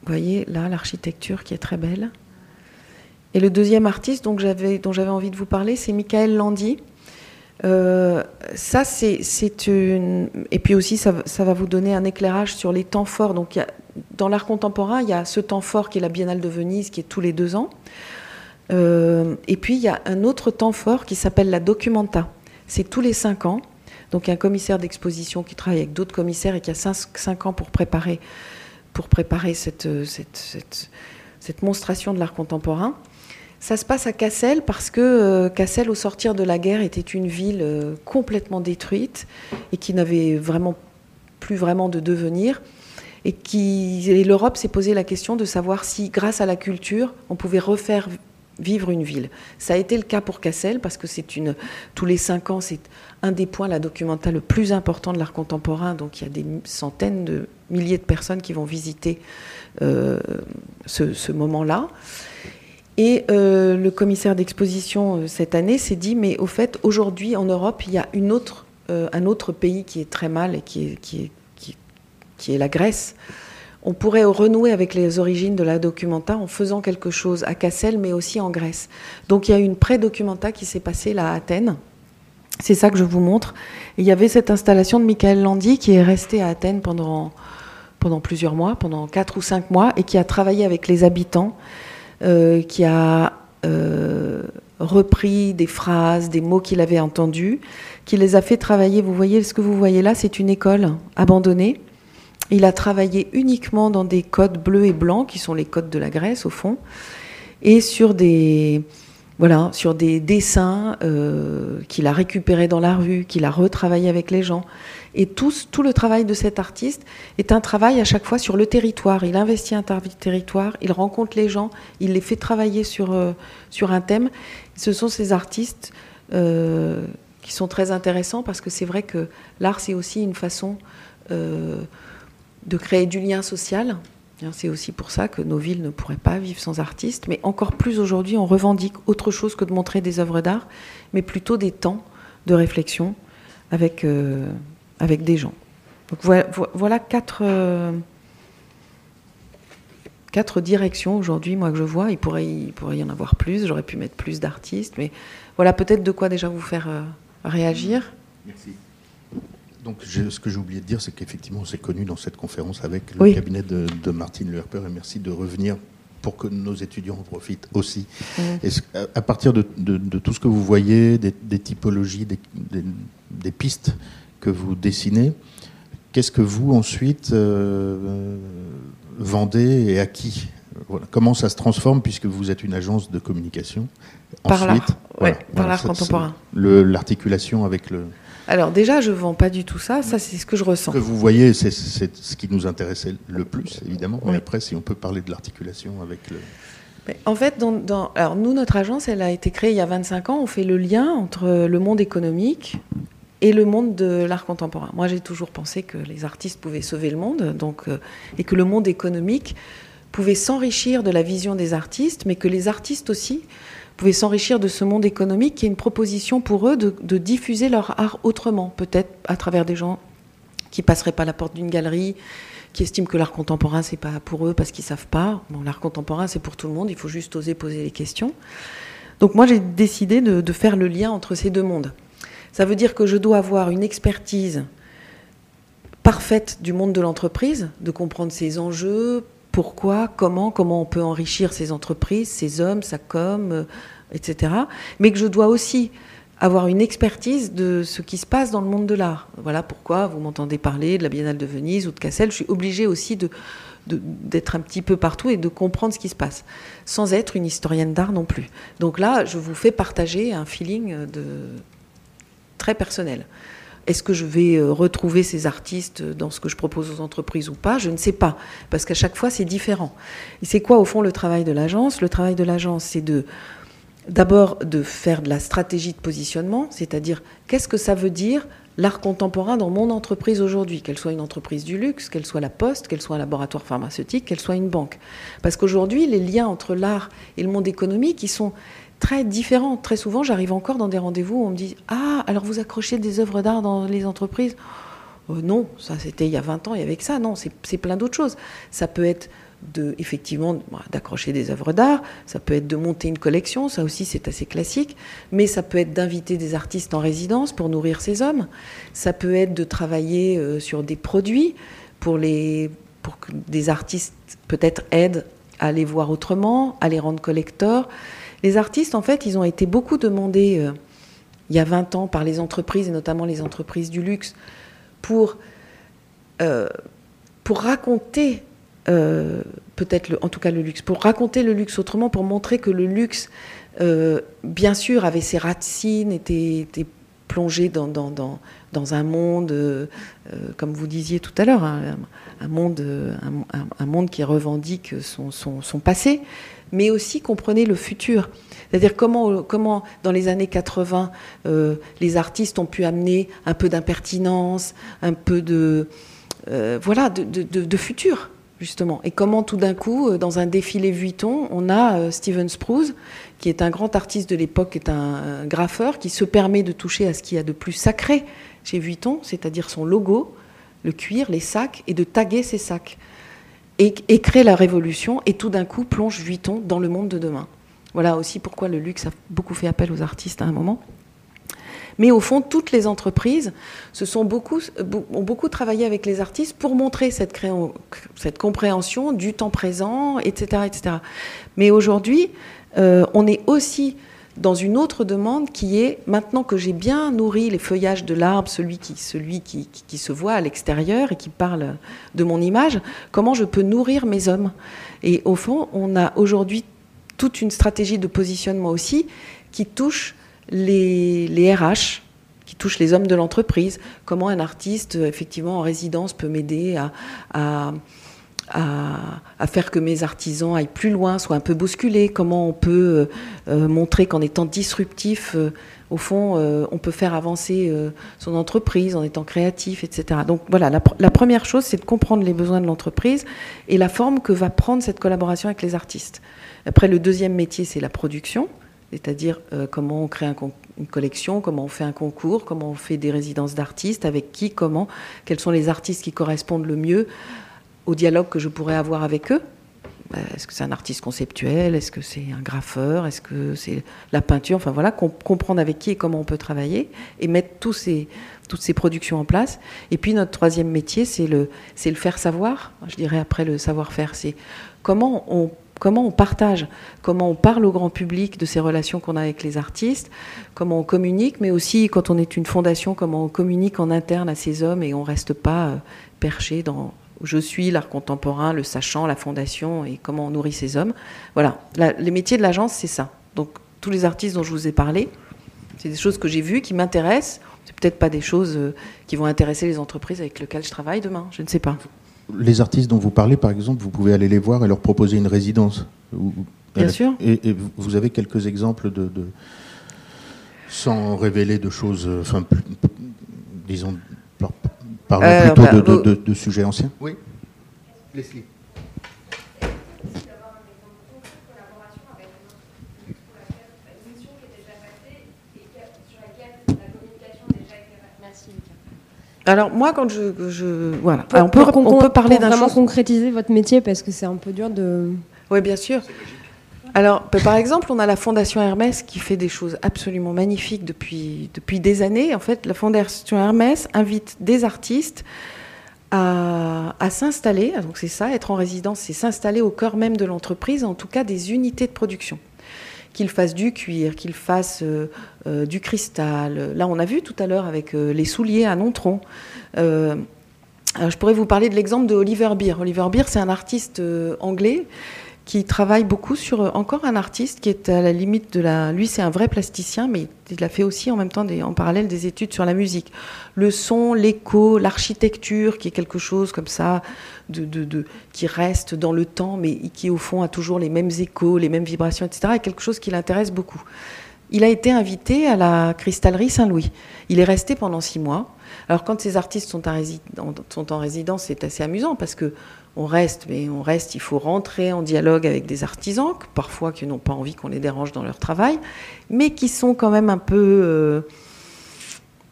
[SPEAKER 2] vous voyez là l'architecture qui est très belle. Et le deuxième artiste j'avais, dont j'avais envie de vous parler, c'est Michael Landy. Euh, ça, c'est, c'est une. Et puis aussi, ça, ça, va vous donner un éclairage sur les temps forts. Donc, dans l'art contemporain, il y a ce temps fort qui est la Biennale de Venise, qui est tous les deux ans. Euh, et puis, il y a un autre temps fort qui s'appelle la documenta. C'est tous les cinq ans. Donc, un commissaire d'exposition qui travaille avec d'autres commissaires et qui a cinq, ans pour préparer, pour préparer cette, cette, cette, monstration de l'art contemporain. Ça se passe à Cassel parce que euh, Cassel, au sortir de la guerre, était une ville euh, complètement détruite et qui n'avait vraiment plus vraiment de devenir. Et, qui, l'Europe s'est posé la question de savoir si, grâce à la culture, on pouvait refaire vivre une ville. Ça a été le cas pour Cassel parce que c'est une tous les cinq ans c'est un des points la documenta le plus important de l'art contemporain. Donc il y a des centaines de milliers de personnes qui vont visiter euh, ce, moment-là. Et euh, le commissaire d'exposition euh, cette année s'est dit mais au fait aujourd'hui en Europe il y a une autre un autre pays qui est très mal et qui est, la Grèce on pourrait renouer avec les origines de la documenta en faisant quelque chose à Cassel, mais aussi en Grèce. Donc il y a une pré-documenta qui s'est passée là à Athènes. C'est ça que je vous montre. il y avait cette installation de Michael Landi qui est resté à Athènes pendant, plusieurs mois, pendant quatre ou cinq mois, et qui a travaillé avec les habitants, euh, qui a euh, repris des phrases, des mots qu'il avait entendus, qui les a fait travailler. Vous voyez ce que vous voyez là, c'est une école abandonnée il a travaillé uniquement dans des codes bleus et blancs, qui sont les codes de la Grèce au fond, et sur des, sur des dessins euh, qu'il a récupérés dans la rue, qu'il a retravaillé avec les gens. Et tout, le travail de cet artiste est un travail à chaque fois sur le territoire. Il investit un territoire, il rencontre les gens, il les fait travailler sur, euh, un thème. Ce sont ces artistes euh, qui sont très intéressants parce que c'est vrai que l'art, c'est aussi une façon de créer du lien social. C'est aussi pour ça que nos villes ne pourraient pas vivre sans artistes. Mais encore plus aujourd'hui, on revendique autre chose que de montrer des œuvres d'art, mais plutôt des temps de réflexion avec, euh, avec des gens. Donc voilà, quatre, euh, quatre directions aujourd'hui, moi, que je vois. Il pourrait, il pourrait y en avoir plus. J'aurais pu mettre plus d'artistes. Mais voilà peut-être de quoi déjà vous faire euh, réagir. Merci.
[SPEAKER 1] Donc, ce que j'ai oublié de dire, c'est qu'effectivement, on s'est connu dans cette conférence avec le cabinet de, Martine Lerper, et merci de revenir pour que nos étudiants en profitent aussi. Mmh. à partir de, tout ce que vous voyez, des, typologies, des, pistes que vous dessinez, qu'est-ce que vous ensuite euh, vendez et à qui? Comment ça se transforme puisque vous êtes une agence de communication
[SPEAKER 2] Par l'art, par l'art contemporain.
[SPEAKER 1] L'articulation avec le,
[SPEAKER 2] alors déjà, je ne vends pas du tout ça, ça c'est ce que je ressens.
[SPEAKER 1] Ce que vous voyez, c'est ce qui nous intéressait le plus, évidemment. Mais après, si on peut parler de l'articulation avec le...
[SPEAKER 2] en fait, dans, alors nous, notre agence, elle a été créée il y a 25 ans. On fait le lien entre le monde économique et le monde de l'art contemporain. Moi, j'ai toujours pensé que les artistes pouvaient sauver le monde, donc, euh, et que le monde économique pouvait s'enrichir de la vision des artistes, mais que les artistes aussi pouvaient s'enrichir de ce monde économique est une proposition pour eux de, diffuser leur art autrement, peut-être à travers des gens qui passeraient pas la porte d'une galerie, qui estiment que l'art contemporain c'est pas pour eux parce qu'ils savent pas. Bon, l'art contemporain c'est pour tout le monde, il faut juste oser poser les questions. Donc moi j'ai décidé de, faire le lien entre ces deux mondes. Ça veut dire que je dois avoir une expertise parfaite du monde de l'entreprise, de comprendre ses enjeux, pourquoi, comment, comment on peut enrichir ces entreprises, ces hommes, sa com, euh, etc. Mais que je dois aussi avoir une expertise de ce qui se passe dans le monde de l'art. Voilà pourquoi vous m'entendez parler de la Biennale de Venise ou de Cassel. Je suis obligée aussi d'être un petit peu partout et de comprendre ce qui se passe, sans être une historienne d'art non plus. Donc là, je vous fais partager un feeling de... très personnel. Est-ce que je vais euh, retrouver ces artistes dans ce que je propose aux entreprises ou pas? Je ne sais pas, parce qu'à chaque fois, c'est différent. Et c'est quoi, au fond, le travail de l'agence? Le travail de l'agence, c'est d'abord de faire de la stratégie de positionnement, c'est-à-dire qu'est-ce que ça veut dire l'art contemporain dans mon entreprise aujourd'hui, qu'elle soit une entreprise du luxe, qu'elle soit la poste, qu'elle soit un laboratoire pharmaceutique, qu'elle soit une banque. Parce qu'aujourd'hui, les liens entre l'art et le monde économique, ils sont très différentes. Très souvent, j'arrive encore dans des rendez-vous où on me dit Ah, alors vous accrochez des œuvres d'art dans les entreprises? Euh, Non, ça c'était il y a 20 ans, il y avait ça. Non, c'est plein d'autres choses. Ça peut être de, effectivement bah, d'accrocher des œuvres d'art, ça peut être de monter une collection, ça aussi c'est assez classique, mais ça peut être d'inviter des artistes en résidence pour nourrir ces hommes, ça peut être de travailler euh, sur des produits pour, les, pour que des artistes peut-être aident à les voir autrement, à les rendre collecteurs. Les artistes, en fait, ils ont été beaucoup demandés euh, il y a 20 ans par les entreprises, et notamment les entreprises du luxe, pour, euh, pour raconter, euh, peut-être en tout cas le luxe, pour raconter le luxe autrement, pour montrer que le luxe, bien sûr, avait ses racines, était, plongé dans, dans, un monde, comme vous disiez tout à l'heure, un, un, monde, un, monde qui revendique son, son, passé, mais aussi comprenez le futur. C'est-à-dire comment, comment, dans les années 80, euh, les artistes ont pu amener un peu d'impertinence, un peu de, euh, voilà, de, futur justement. Et comment tout d'un coup, euh, dans un défilé Vuitton, on a euh, Steven Spruce, qui est un grand artiste de l'époque, est un, un, graffeur, qui se permet de toucher à ce qu'il y a de plus sacré chez Vuitton, c'est-à-dire son logo, le cuir, les sacs, et de taguer ces sacs. Et, crée la révolution, et tout d'un coup plonge Vuitton dans le monde de demain. Voilà aussi pourquoi le luxe a beaucoup fait appel aux artistes à un moment. Mais au fond, toutes les entreprises se sont beaucoup, ont beaucoup travaillé avec les artistes pour montrer cette, cette compréhension du temps présent, etc. etc. Mais aujourd'hui, euh, on est aussi dans une autre demande qui est, maintenant que j'ai bien nourri les feuillages de l'arbre, celui, qui, se voit à l'extérieur et qui parle de mon image, comment je peux nourrir mes hommes? Et au fond, on a aujourd'hui toute une stratégie de positionnement aussi qui touche les, les RH, qui touche les hommes de l'entreprise, comment un artiste, effectivement, en résidence peut m'aider à, à, faire que mes artisans aillent plus loin, soient un peu bousculés, comment on peut euh, montrer qu'en étant disruptif, euh, au fond, euh, on peut faire avancer euh, son entreprise en étant créatif, etc. Donc voilà, la, première chose, c'est de comprendre les besoins de l'entreprise et la forme que va prendre cette collaboration avec les artistes. Après, le deuxième métier, c'est la production c'est-à-dire euh, comment on crée un une collection, comment on fait un concours, comment on fait des résidences d'artistes, avec qui, comment, quels sont les artistes qui correspondent le mieux au dialogue que je pourrais avoir avec eux. Est-ce que c'est un artiste conceptuel? Est-ce que c'est un graffeur? Est-ce que c'est la peinture? Enfin voilà, comp comprendre avec qui et comment on peut travailler et mettre tous ces, toutes ces productions en place. Et puis notre troisième métier, c'est le, le faire savoir. Je dirais après le savoir-faire, c'est comment on comment on partage, comment on parle au grand public de ces relations qu'on a avec les artistes, comment on communique, mais aussi quand on est une fondation, comment on communique en interne à ces hommes et on ne reste pas euh, perché dans je suis l'art contemporain, le sachant, la fondation et comment on nourrit ces hommes. Voilà, la, les métiers de l'agence, c'est ça. Donc tous les artistes dont je vous ai parlé, c'est des choses que j'ai vues, qui m'intéressent. C'est peut-être pas des choses euh, qui vont intéresser les entreprises avec lesquelles je travaille demain, je ne sais pas
[SPEAKER 1] les artistes dont vous parlez, par exemple, vous pouvez aller les voir et leur proposer une résidence.
[SPEAKER 2] Bien sûr.
[SPEAKER 1] Et, et, vous avez quelques exemples de, de sans révéler de choses, enfin, plus, disons, parlons euh, plutôt bah, de, vous... de, de, sujets anciens. Oui. Leslie.
[SPEAKER 2] Alors moi, quand je, je voilà,
[SPEAKER 3] pour, on peut on peut parler d'un vraiment chose... concrétiser votre métier parce que c'est un peu dur de.
[SPEAKER 2] Oui, bien sûr. Alors, par exemple, on a la Fondation Hermès qui fait des choses absolument magnifiques depuis des années. En fait, la Fondation Hermès invite des artistes à, s'installer. Donc c'est ça, être en résidence, c'est s'installer au cœur même de l'entreprise, en tout cas des unités de production qu'il fasse du cuir, qu'il fasse euh, euh, du cristal. Là, on a vu tout à l'heure avec euh, les souliers à Nontron. Euh, je pourrais vous parler de l'exemple de Oliver Beer. Oliver Beer, c'est un artiste anglais qui travaille beaucoup sur euh, encore un artiste qui est à la limite de la. Lui, c'est un vrai plasticien, mais il a fait aussi en même temps en parallèle des études sur la musique, le son, l'écho, l'architecture, qui est quelque chose comme ça qui reste dans le temps, mais qui au fond a toujours les mêmes échos, les mêmes vibrations, etc. est quelque chose qui l'intéresse beaucoup. Il a été invité à la cristallerie Saint-Louis. Il est resté pendant six mois. Alors quand ces artistes sont en résidence, c'est assez amusant parce que on reste, mais on reste, il faut rentrer en dialogue avec des artisans, parfois qui n'ont pas envie qu'on les dérange dans leur travail, mais qui sont quand même un peu, euh,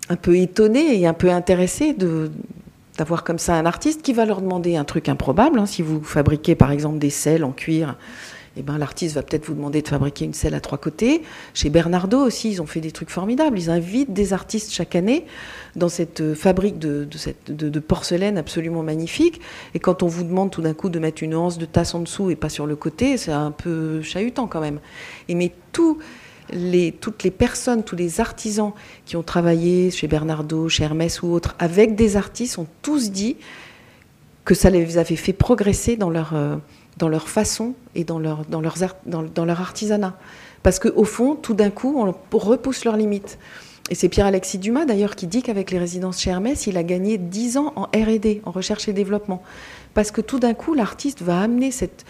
[SPEAKER 2] un peu étonnés et un peu intéressés d'avoir comme ça un artiste qui va leur demander un truc improbable. Hein, si vous fabriquez par exemple des selles en cuir, eh ben, l'artiste va peut-être vous demander de fabriquer une selle à trois côtés. Chez Bernardo aussi, ils ont fait des trucs formidables. Ils invitent des artistes chaque année dans cette fabrique de, porcelaine absolument magnifique. Et quand on vous demande tout d'un coup de mettre une anse de tasse en dessous et pas sur le côté, c'est un peu chahutant quand même. Et mais toutes les personnes, tous les artisans qui ont travaillé chez Bernardo, chez Hermès ou autres, avec des artistes, ont tous dit que ça les avait fait progresser dans leur, euh, dans leur façon et dans leur, dans dans leur artisanat. Parce qu'au fond, tout d'un coup, on repousse leurs limites. et c'est Pierre-Alexis Dumas d'ailleurs qui dit qu'avec les résidences chez Hermès, il a gagné 10 ans en RD, en recherche et développement. Parce que tout d'un coup, l'artiste va amener cette,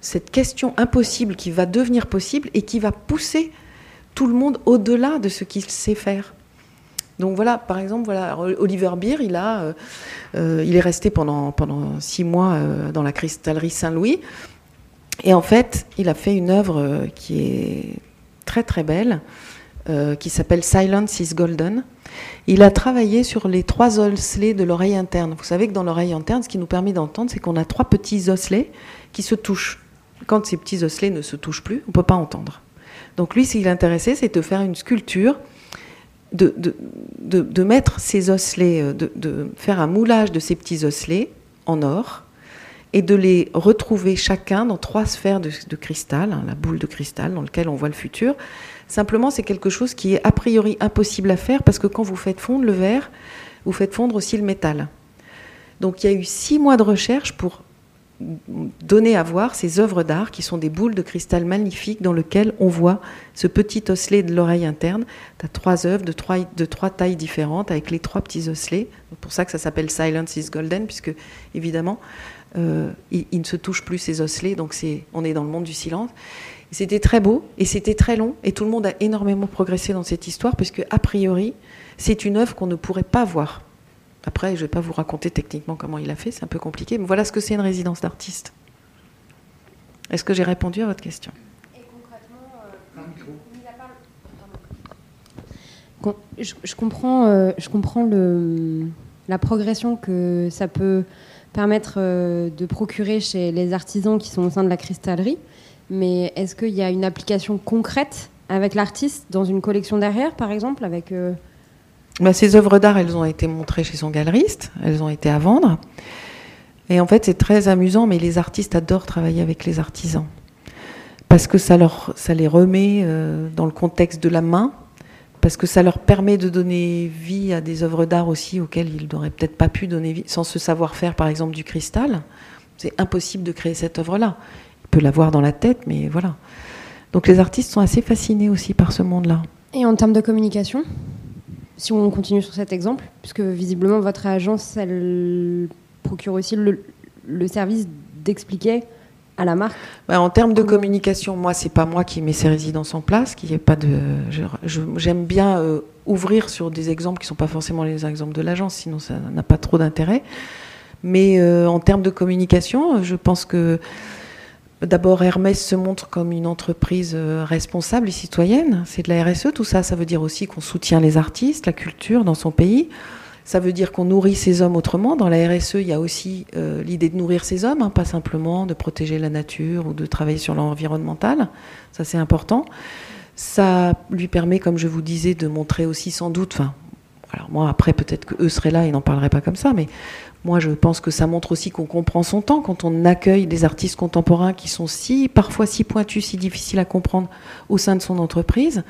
[SPEAKER 2] cette question impossible qui va devenir possible et qui va pousser tout le monde au-delà de ce qu'il sait faire. Donc voilà, par exemple, voilà, Oliver Beer, il, a, euh, euh, il est resté pendant, pendant six mois euh, dans la cristallerie Saint-Louis. Et en fait, il a fait une œuvre qui est très très belle, qui s'appelle Silence is Golden. Il a travaillé sur les trois osselets de l'oreille interne. Vous savez que dans l'oreille interne, ce qui nous permet d'entendre, c'est qu'on a trois petits osselets qui se touchent. Quand ces petits osselets ne se touchent plus, on ne peut pas entendre. Donc lui, ce qui l'intéressait, c'est de faire une sculpture de, de, mettre ces osselets, euh, de, faire un moulage de ces petits osselets en or et de les retrouver chacun dans trois sphères de, cristal, hein, la boule de cristal dans laquelle on voit le futur. Simplement, c'est quelque chose qui est a priori impossible à faire parce que quand vous faites fondre le verre, vous faites fondre aussi le métal. Donc il y a eu six mois de recherche pour donner à voir ces œuvres d'art qui sont des boules de cristal magnifiques dans lesquelles on voit ce petit osselet de l'oreille interne. Tu as trois œuvres de trois, de trois tailles différentes avec les trois petits osselets. C'est pour ça que ça s'appelle Silence is Golden, puisque évidemment, euh, il, ne se touche plus ces osselets, donc c'est, on est dans le monde du silence. C'était très beau et c'était très long et tout le monde a énormément progressé dans cette histoire, puisque a priori, c'est une œuvre qu'on ne pourrait pas voir après, je ne vais pas vous raconter techniquement comment il a fait, c'est un peu compliqué, mais voilà ce que c'est une résidence d'artiste. Est-ce que j'ai répondu à votre question? Et
[SPEAKER 3] concrètement, je, comprends, euh, je comprends le, la progression que ça peut permettre euh, de procurer chez les artisans qui sont au sein de la cristallerie, mais est-ce qu'il y a une application concrète avec l'artiste dans une collection derrière, par exemple, avec euh,
[SPEAKER 2] bah, ces œuvres d'art, elles ont été montrées chez son galeriste, elles ont été à vendre. Et en fait, c'est très amusant, mais les artistes adorent travailler avec les artisans. Parce que ça, leur, ça les remet euh, dans le contexte de la main, parce que ça leur permet de donner vie à des œuvres d'art aussi auxquelles ils n'auraient peut-être pas pu donner vie, sans ce savoir-faire, par exemple, du cristal. C'est impossible de créer cette œuvre-là. Il peut l'avoir dans la tête, mais voilà. Donc les artistes sont assez fascinés aussi par ce monde-là.
[SPEAKER 3] Et en termes de communication? Si on continue sur cet exemple, puisque visiblement votre agence, elle procure aussi le, service d'expliquer à la marque
[SPEAKER 2] bah, En termes de communication, moi, c'est pas moi qui mets ces résidences en place, qui est pas de. J'aime bien euh, ouvrir sur des exemples qui sont pas forcément les exemples de l'agence, sinon ça n'a pas trop d'intérêt. Mais euh, en termes de communication, je pense que D'abord, Hermès se montre comme une entreprise euh, responsable et citoyenne. C'est de la RSE, tout ça. Ça veut dire aussi qu'on soutient les artistes, la culture dans son pays. Ça veut dire qu'on nourrit ces hommes autrement. Dans la RSE, il y a aussi euh, l'idée de nourrir ces hommes, hein, pas simplement de protéger la nature ou de travailler sur l'environnemental. Ça, c'est important. Ça lui permet, comme je vous disais, de montrer aussi sans doute, enfin, alors moi après peut-être qu'eux seraient là et n'en parleraient pas comme ça, mais moi, je pense que ça montre aussi qu'on comprend son temps quand on accueille des artistes contemporains qui sont si, parfois si pointus, si difficiles à comprendre au sein de son entreprise.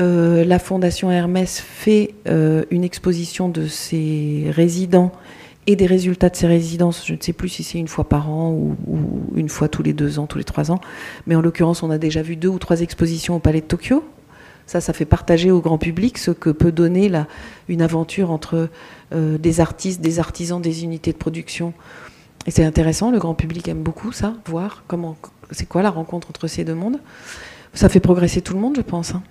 [SPEAKER 2] Euh, la Fondation Hermès fait euh, une exposition de ses résidents et des résultats de ses résidences. Je ne sais plus si c'est une fois par an ou, une fois tous les deux ans, tous les trois ans. Mais en l'occurrence, on a déjà vu deux ou trois expositions au Palais de Tokyo. Ça, ça fait partager au grand public ce que peut donner une aventure entre euh, des artistes, des artisans, des unités de production. Et c'est intéressant, le grand public aime beaucoup ça, voir comment, c'est quoi la rencontre entre ces deux mondes. Ça fait progresser tout le monde, je pense. Hein.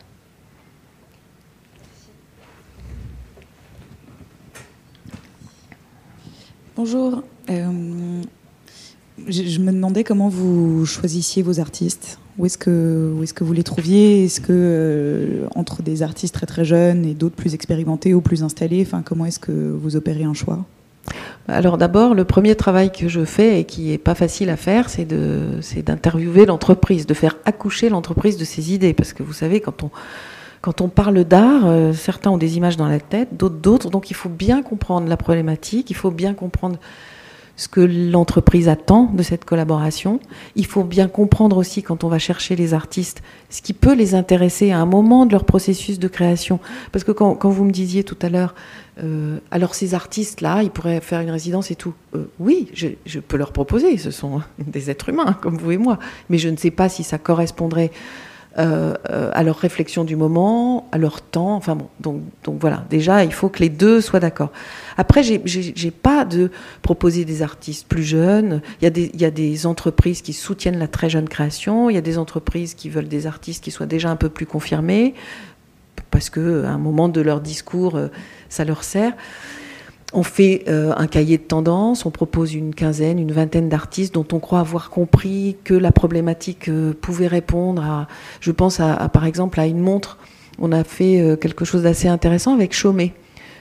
[SPEAKER 4] Bonjour. Euh, je me demandais comment vous choisissiez vos artistes. Où est-ce que, est que vous les trouviez? Est-ce que euh, entre des artistes très très jeunes et d'autres plus expérimentés ou plus installés, enfin, comment est-ce que vous opérez un choix?
[SPEAKER 2] Alors d'abord, le premier travail que je fais et qui n'est pas facile à faire, c'est d'interviewer l'entreprise, de faire accoucher l'entreprise de ses idées. Parce que vous savez, quand on, quand on parle d'art, euh, certains ont des images dans la tête, d'autres d'autres. Donc il faut bien comprendre la problématique, il faut bien comprendre ce que l'entreprise attend de cette collaboration. Il faut bien comprendre aussi quand on va chercher les artistes ce qui peut les intéresser à un moment de leur processus de création. Parce que quand, vous me disiez tout à l'heure, euh, alors ces artistes-là, ils pourraient faire une résidence et tout. Euh, oui, je, peux leur proposer, ce sont des êtres humains comme vous et moi. Mais je ne sais pas si ça correspondrait euh, à leur réflexion du moment, à leur temps. Enfin bon, donc, donc voilà, déjà, il faut que les deux soient d'accord. Après, j'ai pas de proposer des artistes plus jeunes. Il y, a des, il y a des entreprises qui soutiennent la très jeune création. Il y a des entreprises qui veulent des artistes qui soient déjà un peu plus confirmés, parce qu'à un moment de leur discours, euh, ça leur sert. On fait euh, un cahier de tendance, on propose une quinzaine, une vingtaine d'artistes dont on croit avoir compris que la problématique euh, pouvait répondre à, je pense à, par exemple à une montre. On a fait euh, quelque chose d'assez intéressant avec Chaumet.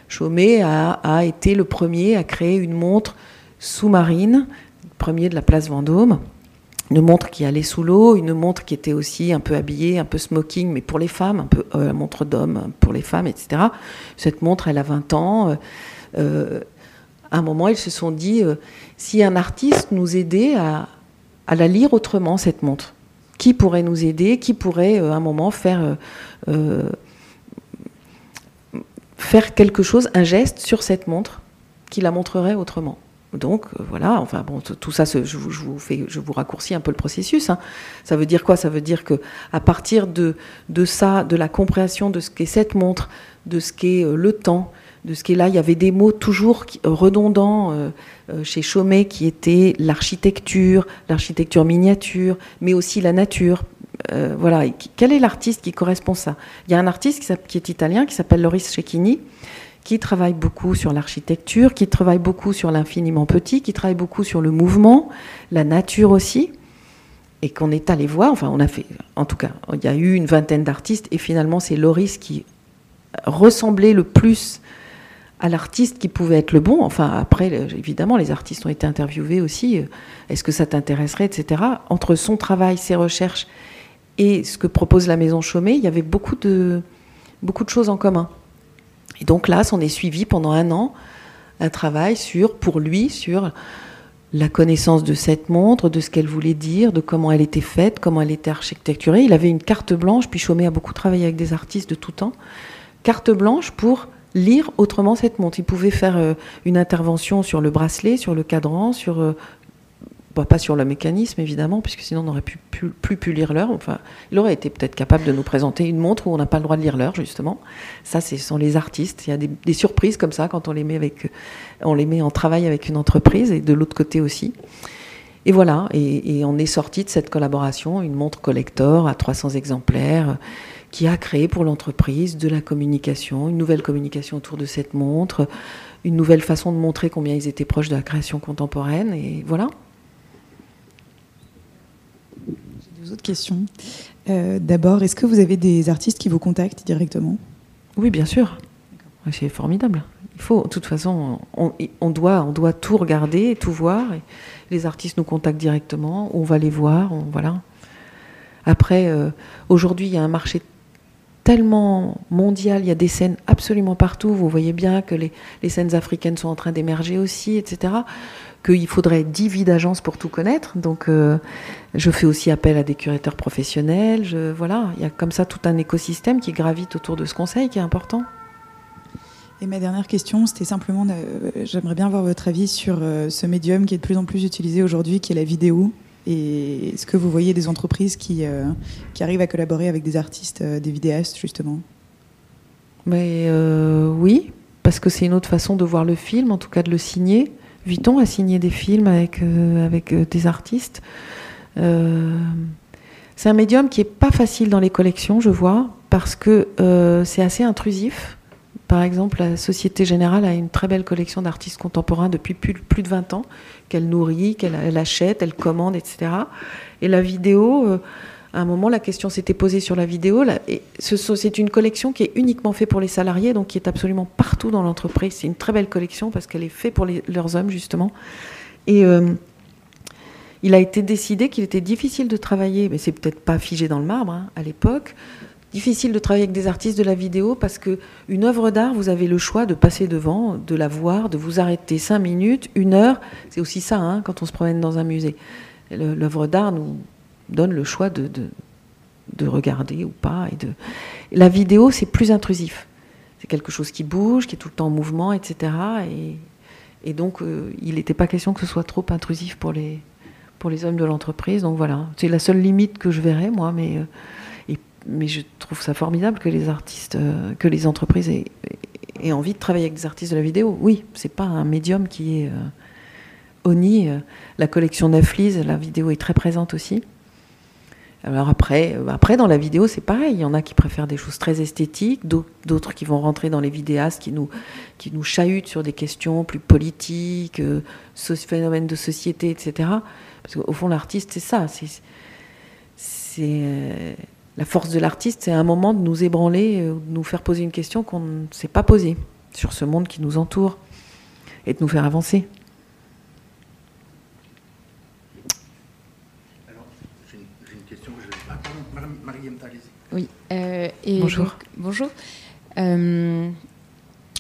[SPEAKER 2] Chaumet a, a, été le premier à créer une montre sous-marine, premier de la place Vendôme. Une montre qui allait sous l'eau, une montre qui était aussi un peu habillée, un peu smoking, mais pour les femmes, un peu euh, montre d'homme pour les femmes, etc. Cette montre, elle a 20 ans. Euh, à un moment, ils se sont dit, euh, si un artiste nous aidait à, la lire autrement, cette montre, qui pourrait nous aider, qui pourrait euh, à un moment faire quelque chose, un geste sur cette montre, qui la montrerait autrement? Donc voilà, enfin bon, tout ça, je vous, je vous raccourcis un peu le processus. Hein. Ça veut dire quoi? Ça veut dire que à partir de, de ça, de la compréhension de ce qu'est cette montre, de ce qu'est le temps, de ce qui est là. Il y avait des mots toujours redondants euh, euh, chez Chaumet qui étaient l'architecture, l'architecture miniature, mais aussi la nature. Euh, voilà. quel est l'artiste qui correspond à ça? Il y a un artiste qui, est italien qui s'appelle Loris Cecchini qui travaille beaucoup sur l'architecture, qui travaille beaucoup sur l'infiniment petit, qui travaille beaucoup sur le mouvement, la nature aussi, et qu'on est allé voir. Enfin, on a fait, en tout cas, il y a eu une vingtaine d'artistes, et finalement, c'est Loris qui ressemblait le plus à l'artiste qui pouvait être le bon. Enfin, après, évidemment, les artistes ont été interviewés aussi. Est-ce que ça t'intéresserait, etc. Entre son travail, ses recherches et ce que propose la Maison Chaumet, il y avait beaucoup de choses en commun. Et donc là, s'en est suivi pendant un an un travail sur, pour lui, sur la connaissance de cette montre, de ce qu'elle voulait dire, de comment elle était faite, comment elle était architecturée. Il avait une carte blanche, puis Chaumet a beaucoup travaillé avec des artistes de tout temps. Carte blanche pour lire autrement cette montre. Il pouvait faire euh, une intervention sur le bracelet, sur le cadran, sur euh, bah, pas sur le mécanisme évidemment, puisque sinon on n'aurait plus, pu lire l'heure. Enfin, il aurait été peut-être capable de nous présenter une montre où on n'a pas le droit de lire l'heure justement. Ça, ce sont les artistes. Il y a des, surprises comme ça quand on les met avec, on les met en travail avec une entreprise et de l'autre côté aussi. Et voilà, et on est sorti de cette collaboration, une montre collector à 300 exemplaires qui a créé pour l'entreprise de la communication, une nouvelle communication autour de cette montre, une nouvelle façon de montrer combien ils étaient proches de la création contemporaine. Et voilà.
[SPEAKER 4] J'ai deux autres Euh, d'abord, est-ce que vous avez des artistes qui vous contactent directement?
[SPEAKER 2] Oui, bien sûr. C'est formidable. Il faut, de toute façon, on, doit, on doit tout regarder, tout voir. les artistes nous contactent directement, on va les voir, voilà. Après, euh, aujourd'hui, il y a un marché tellement mondial, il y a des scènes absolument partout, vous voyez bien que les, scènes africaines sont en train d'émerger aussi, etc., qu'il faudrait 10 vies d'agence pour tout connaître. Donc euh, je fais aussi appel à des curateurs professionnels, voilà, il y a comme ça tout un écosystème qui gravite autour de ce conseil qui est important.
[SPEAKER 4] Et ma dernière question, c'était simplement, euh, j'aimerais bien avoir votre avis sur euh, ce médium qui est de plus en plus utilisé aujourd'hui, qui est la vidéo. Et est-ce que vous voyez des entreprises qui, euh, qui arrivent à collaborer avec des artistes, euh, des vidéastes, justement?
[SPEAKER 2] Mais euh, Oui, parce que c'est une autre façon de voir le film, en tout cas de le signer. Vuitton a signé des films avec, avec des artistes. c'est un médium qui n'est pas facile dans les collections, je vois, parce que c'est assez intrusif. Par exemple, la Société Générale a une très belle collection d'artistes contemporains depuis plus, de 20 ans, qu'elle nourrit, qu'elle achète, elle commande, etc. Et la vidéo, euh, à un moment, la question s'était posée sur la vidéo. C'est une collection qui est uniquement faite pour les salariés, donc qui est absolument partout dans l'entreprise. C'est une très belle collection parce qu'elle est faite pour leurs hommes, justement. Et euh, il a été décidé qu'il était difficile de travailler, mais c'est peut-être pas figé dans le marbre hein, à l'époque, difficile de travailler avec des artistes de la vidéo parce que une œuvre d'art, vous avez le choix de passer devant, de la voir, de vous arrêter cinq minutes, une heure. C'est aussi ça hein, quand on se promène dans un musée. L'œuvre d'art nous donne le choix de, de, regarder ou pas. Et de... La vidéo, c'est plus intrusif. C'est quelque chose qui bouge, qui est tout le temps en mouvement, etc. Et, donc, euh, il n'était pas question que ce soit trop intrusif pour les, pour les hommes de l'entreprise. Donc voilà, c'est la seule limite que je verrais, moi, mais. Euh, mais je trouve ça formidable que les artistes, euh, que les entreprises aient, envie de travailler avec des artistes de la vidéo. Oui, c'est pas un médium qui est euh, oni. La collection Netflix, la vidéo est très présente aussi. Alors après, euh, après dans la vidéo, c'est pareil. Il y en a qui préfèrent des choses très esthétiques, d'autres qui vont rentrer dans les vidéastes qui nous, qui nous chahutent sur des questions plus politiques, euh, phénomènes de société, etc. Parce qu'au fond, l'artiste, c'est ça. C'est euh, la force de l'artiste, c'est un moment de nous ébranler, euh, de nous faire poser une question qu'on ne s'est pas posée sur ce monde qui nous entoure et de nous faire avancer.
[SPEAKER 5] Oui. Euh, et
[SPEAKER 2] bonjour.
[SPEAKER 5] bonjour. Euh,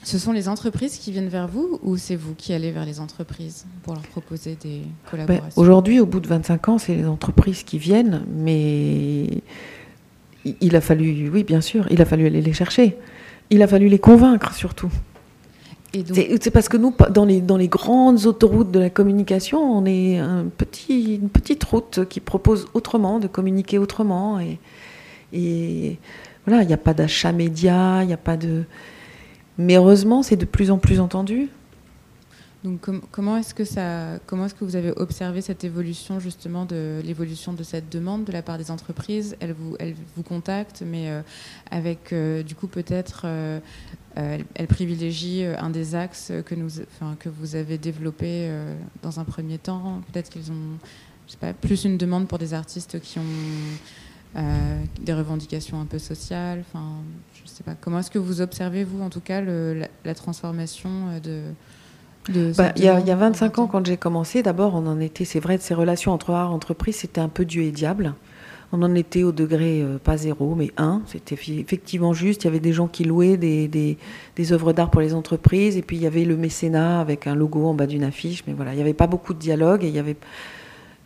[SPEAKER 5] ce sont les entreprises qui viennent vers vous ou c'est vous qui allez vers les entreprises pour leur proposer des collaborations?
[SPEAKER 2] ben, Aujourd'hui, au bout de 25 ans, c'est les entreprises qui viennent, mais il a fallu, oui, bien sûr, il a fallu aller les chercher. Il a fallu les convaincre surtout. C'est parce que nous, dans les, dans les grandes autoroutes de la communication, on est un petit, une petite route qui propose autrement, de communiquer autrement. Et, et voilà, il n'y a pas d'achat média, il n'y a pas de. Mais heureusement, c'est de plus en plus entendu.
[SPEAKER 5] Donc comment est-ce que ça, comment est-ce que vous avez observé cette évolution justement de l'évolution de cette demande de la part des entreprises? Elles vous, elles vous contactent, mais euh, avec euh, du coup peut-être euh, elles, privilégient un des axes que nous, que vous avez développé dans un premier temps. Peut-être qu'ils ont, je sais pas, plus une demande pour des artistes qui ont des revendications un peu sociales. Enfin, je sais pas. Comment est-ce que vous observez vous en tout cas le, la, transformation de
[SPEAKER 2] bah, il y, a, 25 ans, quand j'ai commencé, d'abord, on en était, c'est vrai, de ces relations entre art et entreprise, c'était un peu Dieu et diable. On en était au degré, euh, pas zéro, mais un. C'était effectivement juste. Il y avait des gens qui louaient des, des, œuvres d'art pour les entreprises. Et puis, il y avait le mécénat avec un logo en bas d'une affiche. Mais voilà, il n'y avait pas beaucoup de dialogue. Et il y avait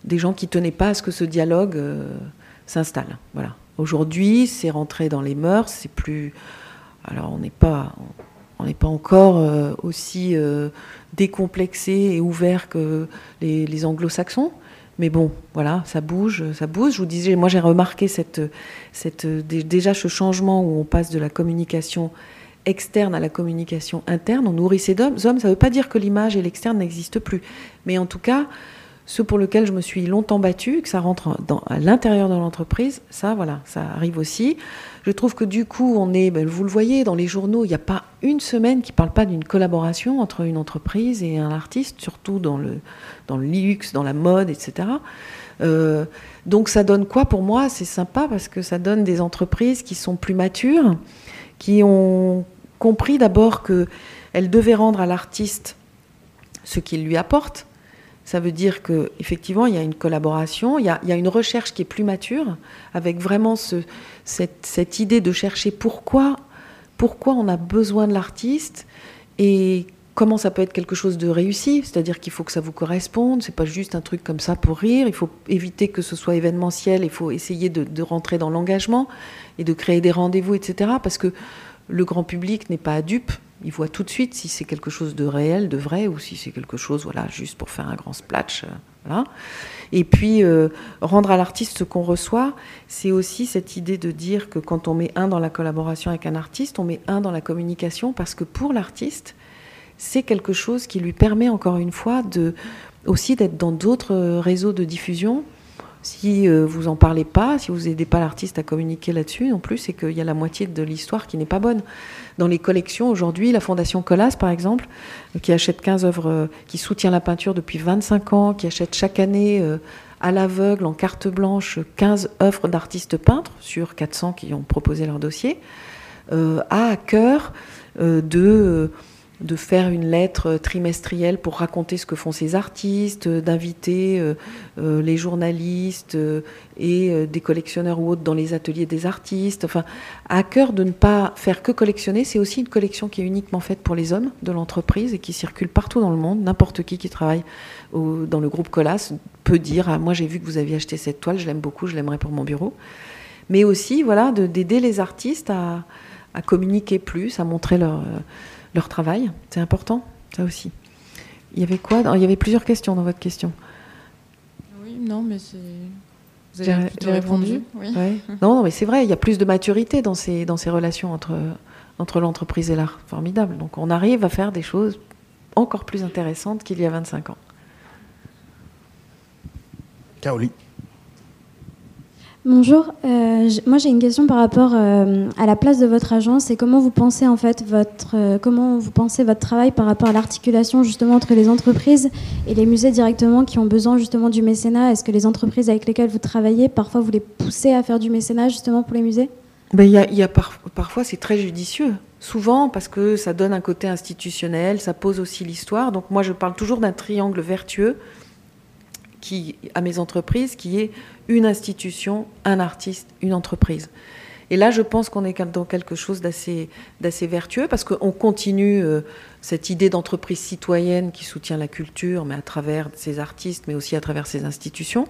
[SPEAKER 2] des gens qui tenaient pas à ce que ce dialogue euh, s'installe. Voilà. Aujourd'hui, c'est rentré dans les mœurs. C'est plus. Alors, on n'est pas on n'est pas encore euh, aussi euh, décomplexé et ouvert que les, anglo-saxons. Mais bon, voilà, ça bouge, ça bouge. Je vous disais, moi j'ai remarqué déjà ce changement où on passe de la communication externe à la communication interne. On nourrit ces hommes. Ça ne veut pas dire que l'image et l'externe n'existent plus. Mais en tout cas, ce pour lequel je me suis longtemps battue, que ça rentre à l'intérieur de l'entreprise, ça, voilà, ça arrive aussi. Je trouve que du coup, on est, ben, vous le voyez dans les journaux, il n'y a pas une semaine qui ne parle pas d'une collaboration entre une entreprise et un artiste, surtout dans le, dans le luxe, dans la mode, etc. Euh, donc ça donne quoi pour moi? C'est sympa parce que ça donne des entreprises qui sont plus matures, qui ont compris d'abord qu'elles devaient rendre à l'artiste ce qu'il lui apporte ça veut dire qu'effectivement, il y a une collaboration, il y a, une recherche qui est plus mature, avec vraiment cette, idée de chercher pourquoi, pourquoi on a besoin de l'artiste et comment ça peut être quelque chose de réussi, c'est-à-dire qu'il faut que ça vous corresponde, c'est pas juste un truc comme ça pour rire, il faut éviter que ce soit événementiel, il faut essayer de, de rentrer dans l'engagement et de créer des rendez-vous, etc. Parce que le grand public n'est pas dupe, il voit tout de suite si c'est quelque chose de réel, de vrai, ou si c'est quelque chose, voilà, juste pour faire un grand splash. Euh. Et puis, euh, rendre à l'artiste ce qu'on reçoit, c'est aussi cette idée de dire que quand on met un dans la collaboration avec un artiste, on met un dans la communication, parce que pour l'artiste, c'est quelque chose qui lui permet, encore une fois, de, aussi d'être dans d'autres réseaux de diffusion, si euh, vous en parlez pas, si vous aidez pas l'artiste à communiquer là-dessus, non plus, c'est qu'il y a la moitié de l'histoire qui n'est pas bonne. Dans les collections aujourd'hui, la Fondation Colas, par exemple, qui achète 15 œuvres, euh, qui soutient la peinture depuis 25 ans, qui achète chaque année euh, à l'aveugle, en carte blanche, 15 œuvres d'artistes peintres sur 400 qui ont proposé leur dossier, a à cœur de de faire une lettre trimestrielle pour raconter ce que font ces artistes, d'inviter euh, euh, les journalistes euh, et des collectionneurs ou autres dans les ateliers des artistes. Enfin, à cœur de ne pas faire que collectionner, c'est aussi une collection qui est uniquement faite pour les hommes de l'entreprise et qui circule partout dans le monde. N'importe qui qui travaille dans le groupe Colas peut dire ah, Moi, j'ai vu que vous aviez acheté cette toile, je l'aime beaucoup, je l'aimerais pour mon bureau. Mais aussi, voilà, d'aider les artistes à, communiquer plus, à montrer leur leur travail. C'est important, ça aussi. Il y avait quoi Il y avait plusieurs questions dans votre question.
[SPEAKER 5] Oui, non, mais c'est. Vous avez plutôt répondu,
[SPEAKER 2] Oui. Non, mais c'est vrai, il y a plus de maturité dans ces, dans ces relations entre, entre l'entreprise et l'art. Formidable. Donc on arrive à faire des choses encore plus intéressantes qu'il y a 25 ans.
[SPEAKER 1] Caroline.
[SPEAKER 6] Bonjour, euh, moi j'ai une question par rapport euh, à la place de votre agence et comment vous pensez en fait votre euh, comment vous pensez votre travail par rapport à l'articulation justement entre les entreprises et les musées directement qui ont besoin justement du mécénat? Est-ce que les entreprises avec lesquelles vous travaillez parfois vous les poussez à faire du mécénat justement pour les musées?
[SPEAKER 2] Ben, y y a parfois c'est très judicieux, souvent parce que ça donne un côté institutionnel, ça pose aussi l'histoire. Donc moi je parle toujours d'un triangle vertueux qui, à mes entreprises, qui est une institution, un artiste, une entreprise. Et là, je pense qu'on est dans quelque chose d'assez, vertueux parce qu'on continue euh, cette idée d'entreprise citoyenne qui soutient la culture, mais à travers ses artistes, mais aussi à travers ses institutions.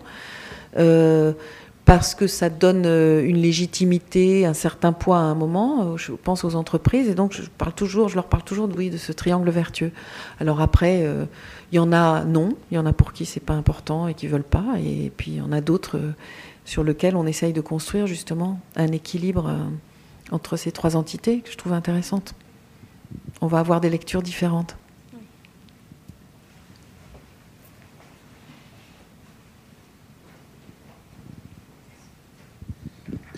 [SPEAKER 2] Euh, parce que ça donne euh, une légitimité, un certain poids à un moment. Je pense aux entreprises et donc je parle toujours, je leur parle toujours de, oui, de ce triangle vertueux. Alors après, il y en a non, il y en a pour qui c'est pas important et qui veulent pas, et puis il y en a d'autres euh, sur lesquels on essaye de construire justement un équilibre euh, entre ces trois entités que je trouve intéressantes. On va avoir des lectures différentes.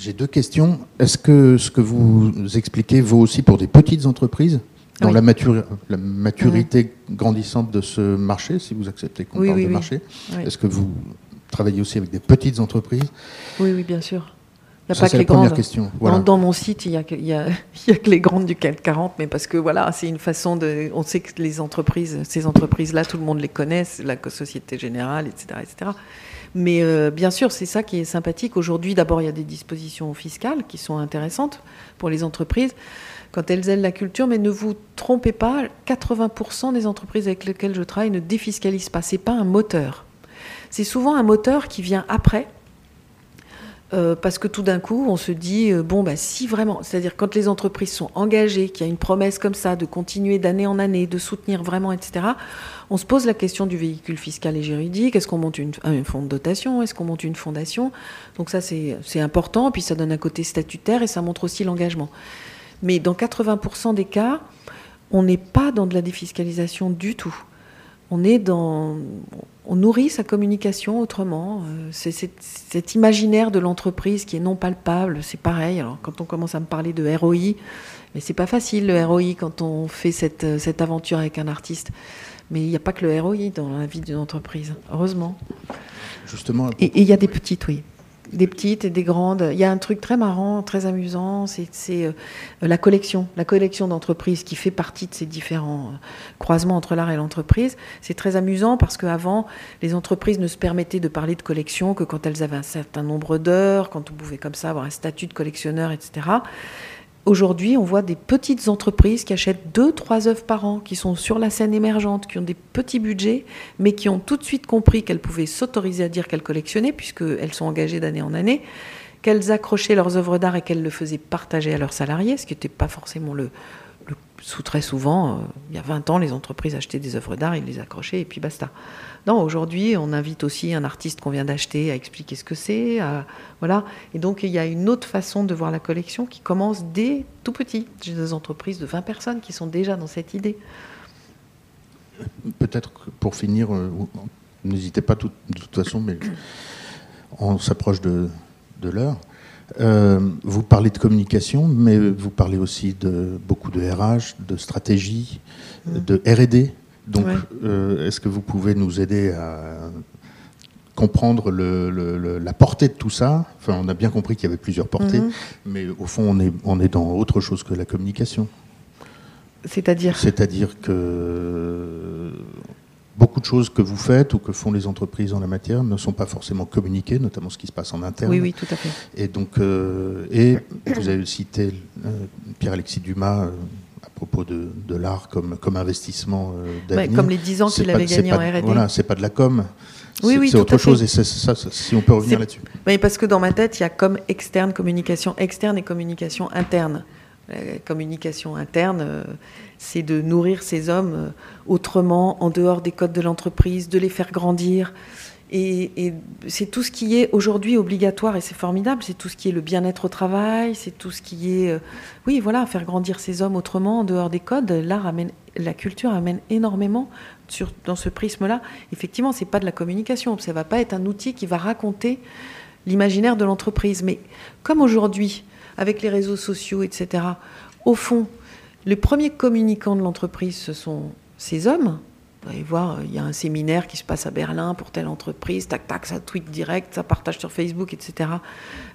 [SPEAKER 1] J'ai deux questions. Est-ce que ce que vous expliquez vaut aussi pour des petites entreprises dans la, la, maturité grandissante de ce marché, si vous acceptez qu'on parle de marché, est-ce que vous travaillez aussi avec des petites entreprises
[SPEAKER 2] Oui, oui, bien sûr.
[SPEAKER 1] Il n'y a pas que les grandes. Question.
[SPEAKER 2] Dans, mon site, il n'y a, a, a, que les grandes du CAC 40, mais parce que voilà, c'est une façon de. On sait que les entreprises, ces entreprises-là, tout le monde les connaît, la Société Générale, etc. etc. Mais euh, bien sûr, c'est ça qui est sympathique. Aujourd'hui, d'abord, il y a des dispositions fiscales qui sont intéressantes pour les entreprises quand elles aiment la culture, mais ne vous trompez pas, 80% des entreprises avec lesquelles je travaille ne défiscalisent pas. C'est pas un moteur. C'est souvent un moteur qui vient après. Euh, parce que tout d'un coup, on se dit, euh, bon, bah, si vraiment, c'est-à-dire quand les entreprises sont engagées, qu'il y a une promesse comme ça de continuer d'année en année, de soutenir vraiment, etc., on se pose la question du véhicule fiscal et juridique. Est-ce qu'on monte une, un fonds de dotation? Est-ce qu'on monte une fondation? Donc ça, c'est important. Puis ça donne un côté statutaire et ça montre aussi l'engagement. Mais dans 80% des cas, on n'est pas dans de la défiscalisation du tout. On est dans, on nourrit sa communication autrement. Euh, c'est cet imaginaire de l'entreprise qui est non palpable. C'est pareil. Alors quand on commence à me parler de ROI, mais c'est pas facile le ROI quand on fait cette, cette aventure avec un artiste. Mais il n'y a pas que le ROI dans la vie d'une entreprise, heureusement.
[SPEAKER 1] Justement.
[SPEAKER 2] Et il y a des petites, oui des petites et des grandes. Il y a un truc très marrant, très amusant, c'est euh, la collection, la collection d'entreprises qui fait partie de ces différents euh, croisements entre l'art et l'entreprise. C'est très amusant parce qu'avant, les entreprises ne se permettaient de parler de collection que quand elles avaient un certain nombre d'heures, quand on pouvait comme ça avoir un statut de collectionneur, etc. Aujourd'hui, on voit des petites entreprises qui achètent deux, trois œuvres par an, qui sont sur la scène émergente, qui ont des petits budgets, mais qui ont tout de suite compris qu'elles pouvaient s'autoriser à dire qu'elles collectionnaient, puisqu'elles sont engagées d'année en année, qu'elles accrochaient leurs œuvres d'art et qu'elles le faisaient partager à leurs salariés, ce qui n'était pas forcément le, sous très souvent, euh, il y a 20 ans, les entreprises achetaient des œuvres d'art, ils les accrochaient et puis basta. Non, aujourd'hui, on invite aussi un artiste qu'on vient d'acheter à expliquer ce que c'est. Voilà. Et donc, il y a une autre façon de voir la collection qui commence dès tout petit. J'ai des entreprises de 20 personnes qui sont déjà dans cette idée.
[SPEAKER 1] Peut-être pour finir, euh, n'hésitez pas de toute façon, mais on s'approche de, l'heure. Euh, vous parlez de communication, mais vous parlez aussi de beaucoup de RH, de stratégie, mmh. de R&D. Donc, euh, est-ce que vous pouvez nous aider à comprendre la portée de tout ça? Enfin, on a bien compris qu'il y avait plusieurs portées, mhm. mais au fond, on est, on est dans autre chose que la communication.
[SPEAKER 2] C'est-à-dire?
[SPEAKER 1] C'est-à-dire que beaucoup de choses que vous faites ou que font les entreprises en la matière ne sont pas forcément communiquées, notamment ce qui se passe en interne.
[SPEAKER 2] Oui, oui, tout à fait.
[SPEAKER 1] Et donc, euh, et vous avez cité euh, Pierre-Alexis Dumas propos de, de l'art comme, comme investissement euh, d'avenir.
[SPEAKER 2] comme les 10 ans qu'il avait gagné en R&D.
[SPEAKER 1] Voilà, c'est pas de la com.
[SPEAKER 2] Oui, oui,
[SPEAKER 1] c'est autre chose et c'est ça, si on peut revenir là-dessus.
[SPEAKER 2] Oui, parce que dans ma tête, il y a comme externe, communication externe et communication interne. La communication interne, euh, c'est de nourrir ces hommes euh, autrement, en dehors des codes de l'entreprise, de les faire grandir. Et, c'est tout ce qui est aujourd'hui obligatoire et c'est formidable. C'est tout ce qui est le bien-être au travail, c'est tout ce qui est, euh, oui, voilà, faire grandir ces hommes autrement, en dehors des codes. L'art la culture amène énormément dans ce prisme-là. Effectivement, c'est pas de la communication. Ça va pas être un outil qui va raconter l'imaginaire de l'entreprise. Mais comme aujourd'hui, avec les réseaux sociaux, etc., au fond, les premiers communicants de l'entreprise, ce sont ces hommes vous allez voir, il y a un séminaire qui se passe à Berlin pour telle entreprise, tac, tac, ça tweet direct, ça partage sur Facebook, etc.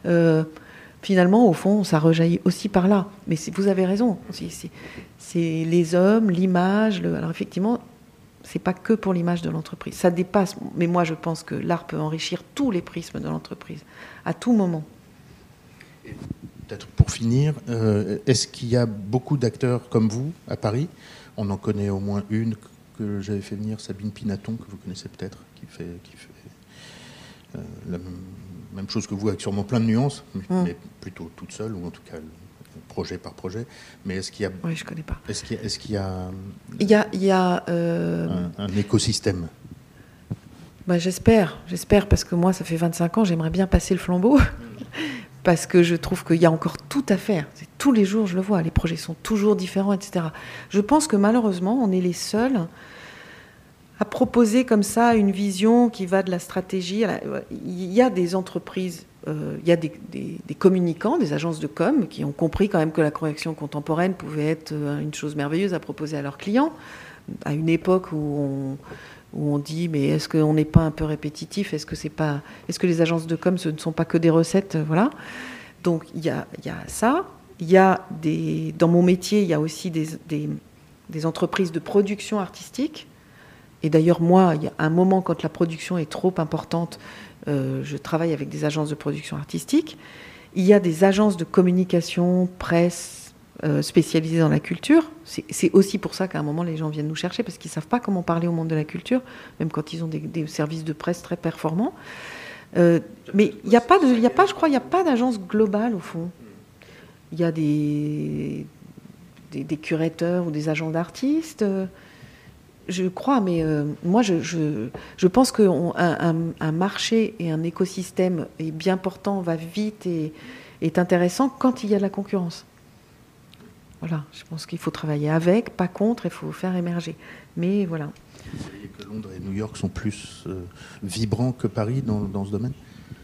[SPEAKER 2] Euh, finalement, au fond, ça rejaillit aussi par là. Mais vous avez raison, c'est les hommes, l'image. Alors effectivement, c'est pas que pour l'image de l'entreprise. Ça dépasse. Mais moi, je pense que l'art peut enrichir tous les prismes de l'entreprise, à tout moment.
[SPEAKER 1] Peut-être pour finir, euh, est-ce qu'il y a beaucoup d'acteurs comme vous à Paris? On en connaît au moins une j'avais fait venir Sabine Pinaton, que vous connaissez peut-être, qui fait, qui fait euh, la même, chose que vous, avec sûrement plein de nuances, mais, plutôt toute seule, ou en tout cas projet par projet. Mais est-ce qu'il y a.
[SPEAKER 2] Oui, je connais pas.
[SPEAKER 1] Est-ce qu'il y, est qu'il y a.
[SPEAKER 2] Il y a. Il y a euh,
[SPEAKER 1] un, écosystème?
[SPEAKER 2] Bah, J'espère, j'espère, parce que moi, ça fait 25 ans, j'aimerais bien passer le flambeau. parce que je trouve qu'il y a encore tout à faire. Tous les jours, je le vois, les projets sont toujours différents, etc. Je pense que malheureusement, on est les seuls à proposer comme ça une vision qui va de la stratégie. Il y a des entreprises, euh, il y a des, communicants, des agences de com qui ont compris quand même que la correction contemporaine pouvait être euh, une chose merveilleuse à proposer à leurs clients. À une époque où on, où on dit mais est-ce qu'on n'est pas un peu répétitif? Est-ce que c'est pas est-ce que les agences de com ce ne sont pas que des recettes? Voilà. Donc il y a, y a, ça. Il y a des dans mon métier il y a aussi des, des, entreprises de production artistique. Et d'ailleurs moi il y a un moment quand la production est trop importante, euh, je travaille avec des agences de production artistique. Il y a des agences de communication, presse, spécialisés dans la culture. C'est aussi pour ça qu'à un moment, les gens viennent nous chercher, parce qu'ils ne savent pas comment parler au monde de la culture, même quand ils ont des, services de presse très performants. Euh, mais il n'y a, pas de, y a pas, je crois, il n'y a pas d'agence globale, au fond. Il y a des, curateurs ou des agents d'artistes. Je crois, mais euh, moi, je, pense qu'un un, un, marché et un écosystème est bien portant, va vite et est intéressant quand il y a de la concurrence. Voilà, je pense qu'il faut travailler avec, pas contre, il faut faire émerger. Mais voilà.
[SPEAKER 1] Vous voyez que Londres et New York sont plus euh, vibrants que Paris dans, dans ce domaine?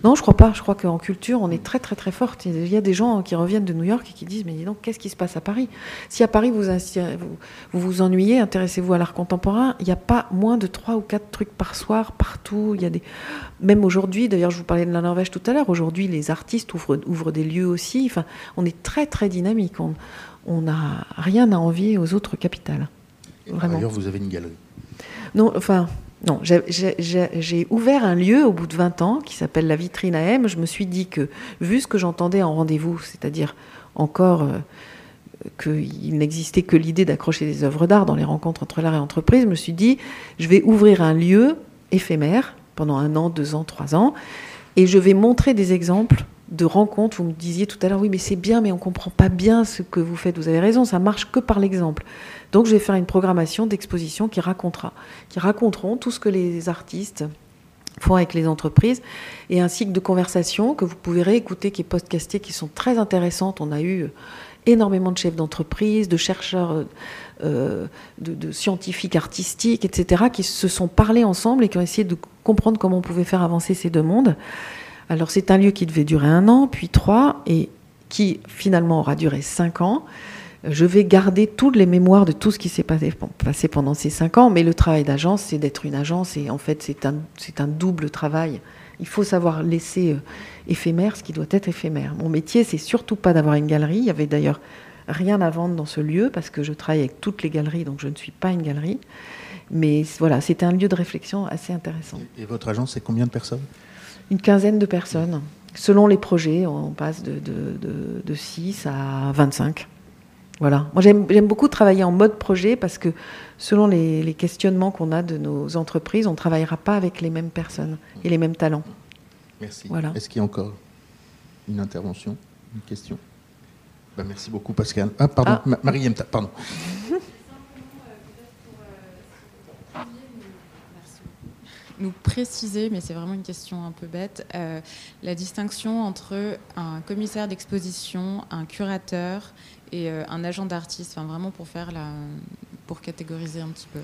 [SPEAKER 2] Non, je crois pas. Je crois qu'en culture, on est très très très forte. Il y a des gens qui reviennent de New York et qui disent mais dis donc, qu'est-ce qui se passe à Paris? Si à Paris vous vous, vous, ennuyez, intéressez-vous à l'art contemporain. Il n'y a pas moins de trois ou quatre trucs par soir partout. Il y a des même aujourd'hui. D'ailleurs, je vous parlais de la Norvège tout à l'heure. Aujourd'hui, les artistes ouvrent, ouvrent des lieux aussi. Enfin, on est très très dynamique. On, on n'a rien à envier aux autres capitales.
[SPEAKER 1] D'ailleurs, vous avez une galerie.
[SPEAKER 2] Non, enfin, non. J'ai ouvert un lieu au bout de 20 ans qui s'appelle la Vitrine à M. Je me suis dit que, vu ce que j'entendais en rendez-vous, c'est-à-dire encore euh, qu'il n'existait que l'idée d'accrocher des œuvres d'art dans les rencontres entre l'art et l'entreprise, je me suis dit, je vais ouvrir un lieu éphémère pendant un an, deux ans, trois ans, et je vais montrer des exemples de rencontres. Vous me disiez tout à l'heure, oui, mais c'est bien, mais on ne comprend pas bien ce que vous faites. Vous avez raison, ça marche que par l'exemple. Donc, je vais faire une programmation d'exposition qui racontera, qui raconteront tout ce que les artistes font avec les entreprises et un cycle de conversation que vous pouvez réécouter, qui est podcasté, qui sont très intéressantes. On a eu énormément de chefs d'entreprise, de chercheurs, euh, de, de, scientifiques artistiques, etc., qui se sont parlés ensemble et qui ont essayé de comprendre comment on pouvait faire avancer ces deux mondes. Alors c'est un lieu qui devait durer un an, puis trois, et qui finalement aura duré cinq ans. Je vais garder toutes les mémoires de tout ce qui s'est passé, pendant ces cinq ans, mais le travail d'agence, c'est d'être une agence, et en fait c'est un, un double travail. Il faut savoir laisser euh, éphémère ce qui doit être éphémère. Mon métier, c'est surtout pas d'avoir une galerie. Il y avait d'ailleurs rien à vendre dans ce lieu parce que je travaille avec toutes les galeries, donc je ne suis pas une galerie. Mais voilà, c'était un lieu de réflexion assez intéressant.
[SPEAKER 1] Et votre agence, c'est combien de personnes?
[SPEAKER 2] Une quinzaine de personnes. Selon les projets, on passe de, de, 6 à 25. Voilà. Moi, j'aime beaucoup travailler en mode projet parce que selon les, questionnements qu'on a de nos entreprises, on ne travaillera pas avec les mêmes personnes et les mêmes talents.
[SPEAKER 1] Merci. Voilà. Est-ce qu'il y a encore une intervention, une question? Ben, Merci beaucoup, Pascal. Ah, pardon, ah. Marie pardon.
[SPEAKER 5] nous préciser, mais c'est vraiment une question un peu bête, euh, la distinction entre un commissaire d'exposition, un curateur et euh, un agent d'artiste, enfin, vraiment pour faire pour catégoriser un petit peu.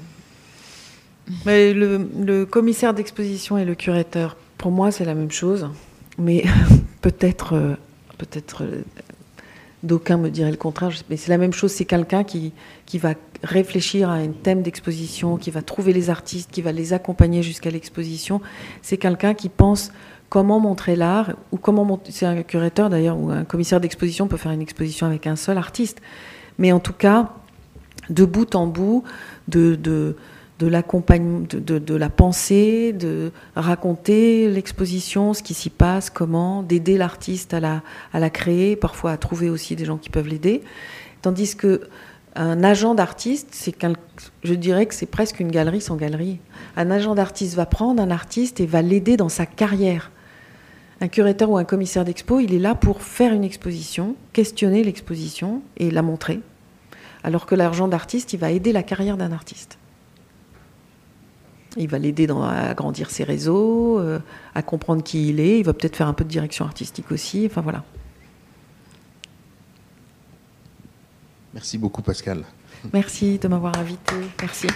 [SPEAKER 2] Le, le commissaire d'exposition et le curateur, pour moi, c'est la même chose, mais peut-être, euh, peut-être euh, d'aucuns me diraient le contraire, mais c'est la même chose. C'est quelqu'un qui, qui va réfléchir à un thème d'exposition, qui va trouver les artistes, qui va les accompagner jusqu'à l'exposition. C'est quelqu'un qui pense comment montrer l'art, ou comment montrer. C'est un curateur d'ailleurs, ou un commissaire d'exposition peut faire une exposition avec un seul artiste. Mais en tout cas, de bout en bout, de, de de la pensée, de raconter l'exposition, ce qui s'y passe, comment, d'aider l'artiste à la, à la créer, parfois à trouver aussi des gens qui peuvent l'aider. Tandis que un agent d'artiste, c'est je dirais que c'est presque une galerie sans galerie. Un agent d'artiste va prendre un artiste et va l'aider dans sa carrière. Un curateur ou un commissaire d'expo, il est là pour faire une exposition, questionner l'exposition et la montrer. Alors que l'agent d'artiste, il va aider la carrière d'un artiste. Il va l'aider à grandir ses réseaux, euh, à comprendre qui il est. Il va peut-être faire un peu de direction artistique aussi. Enfin voilà.
[SPEAKER 1] Merci beaucoup Pascal.
[SPEAKER 2] Merci de m'avoir invité. Merci.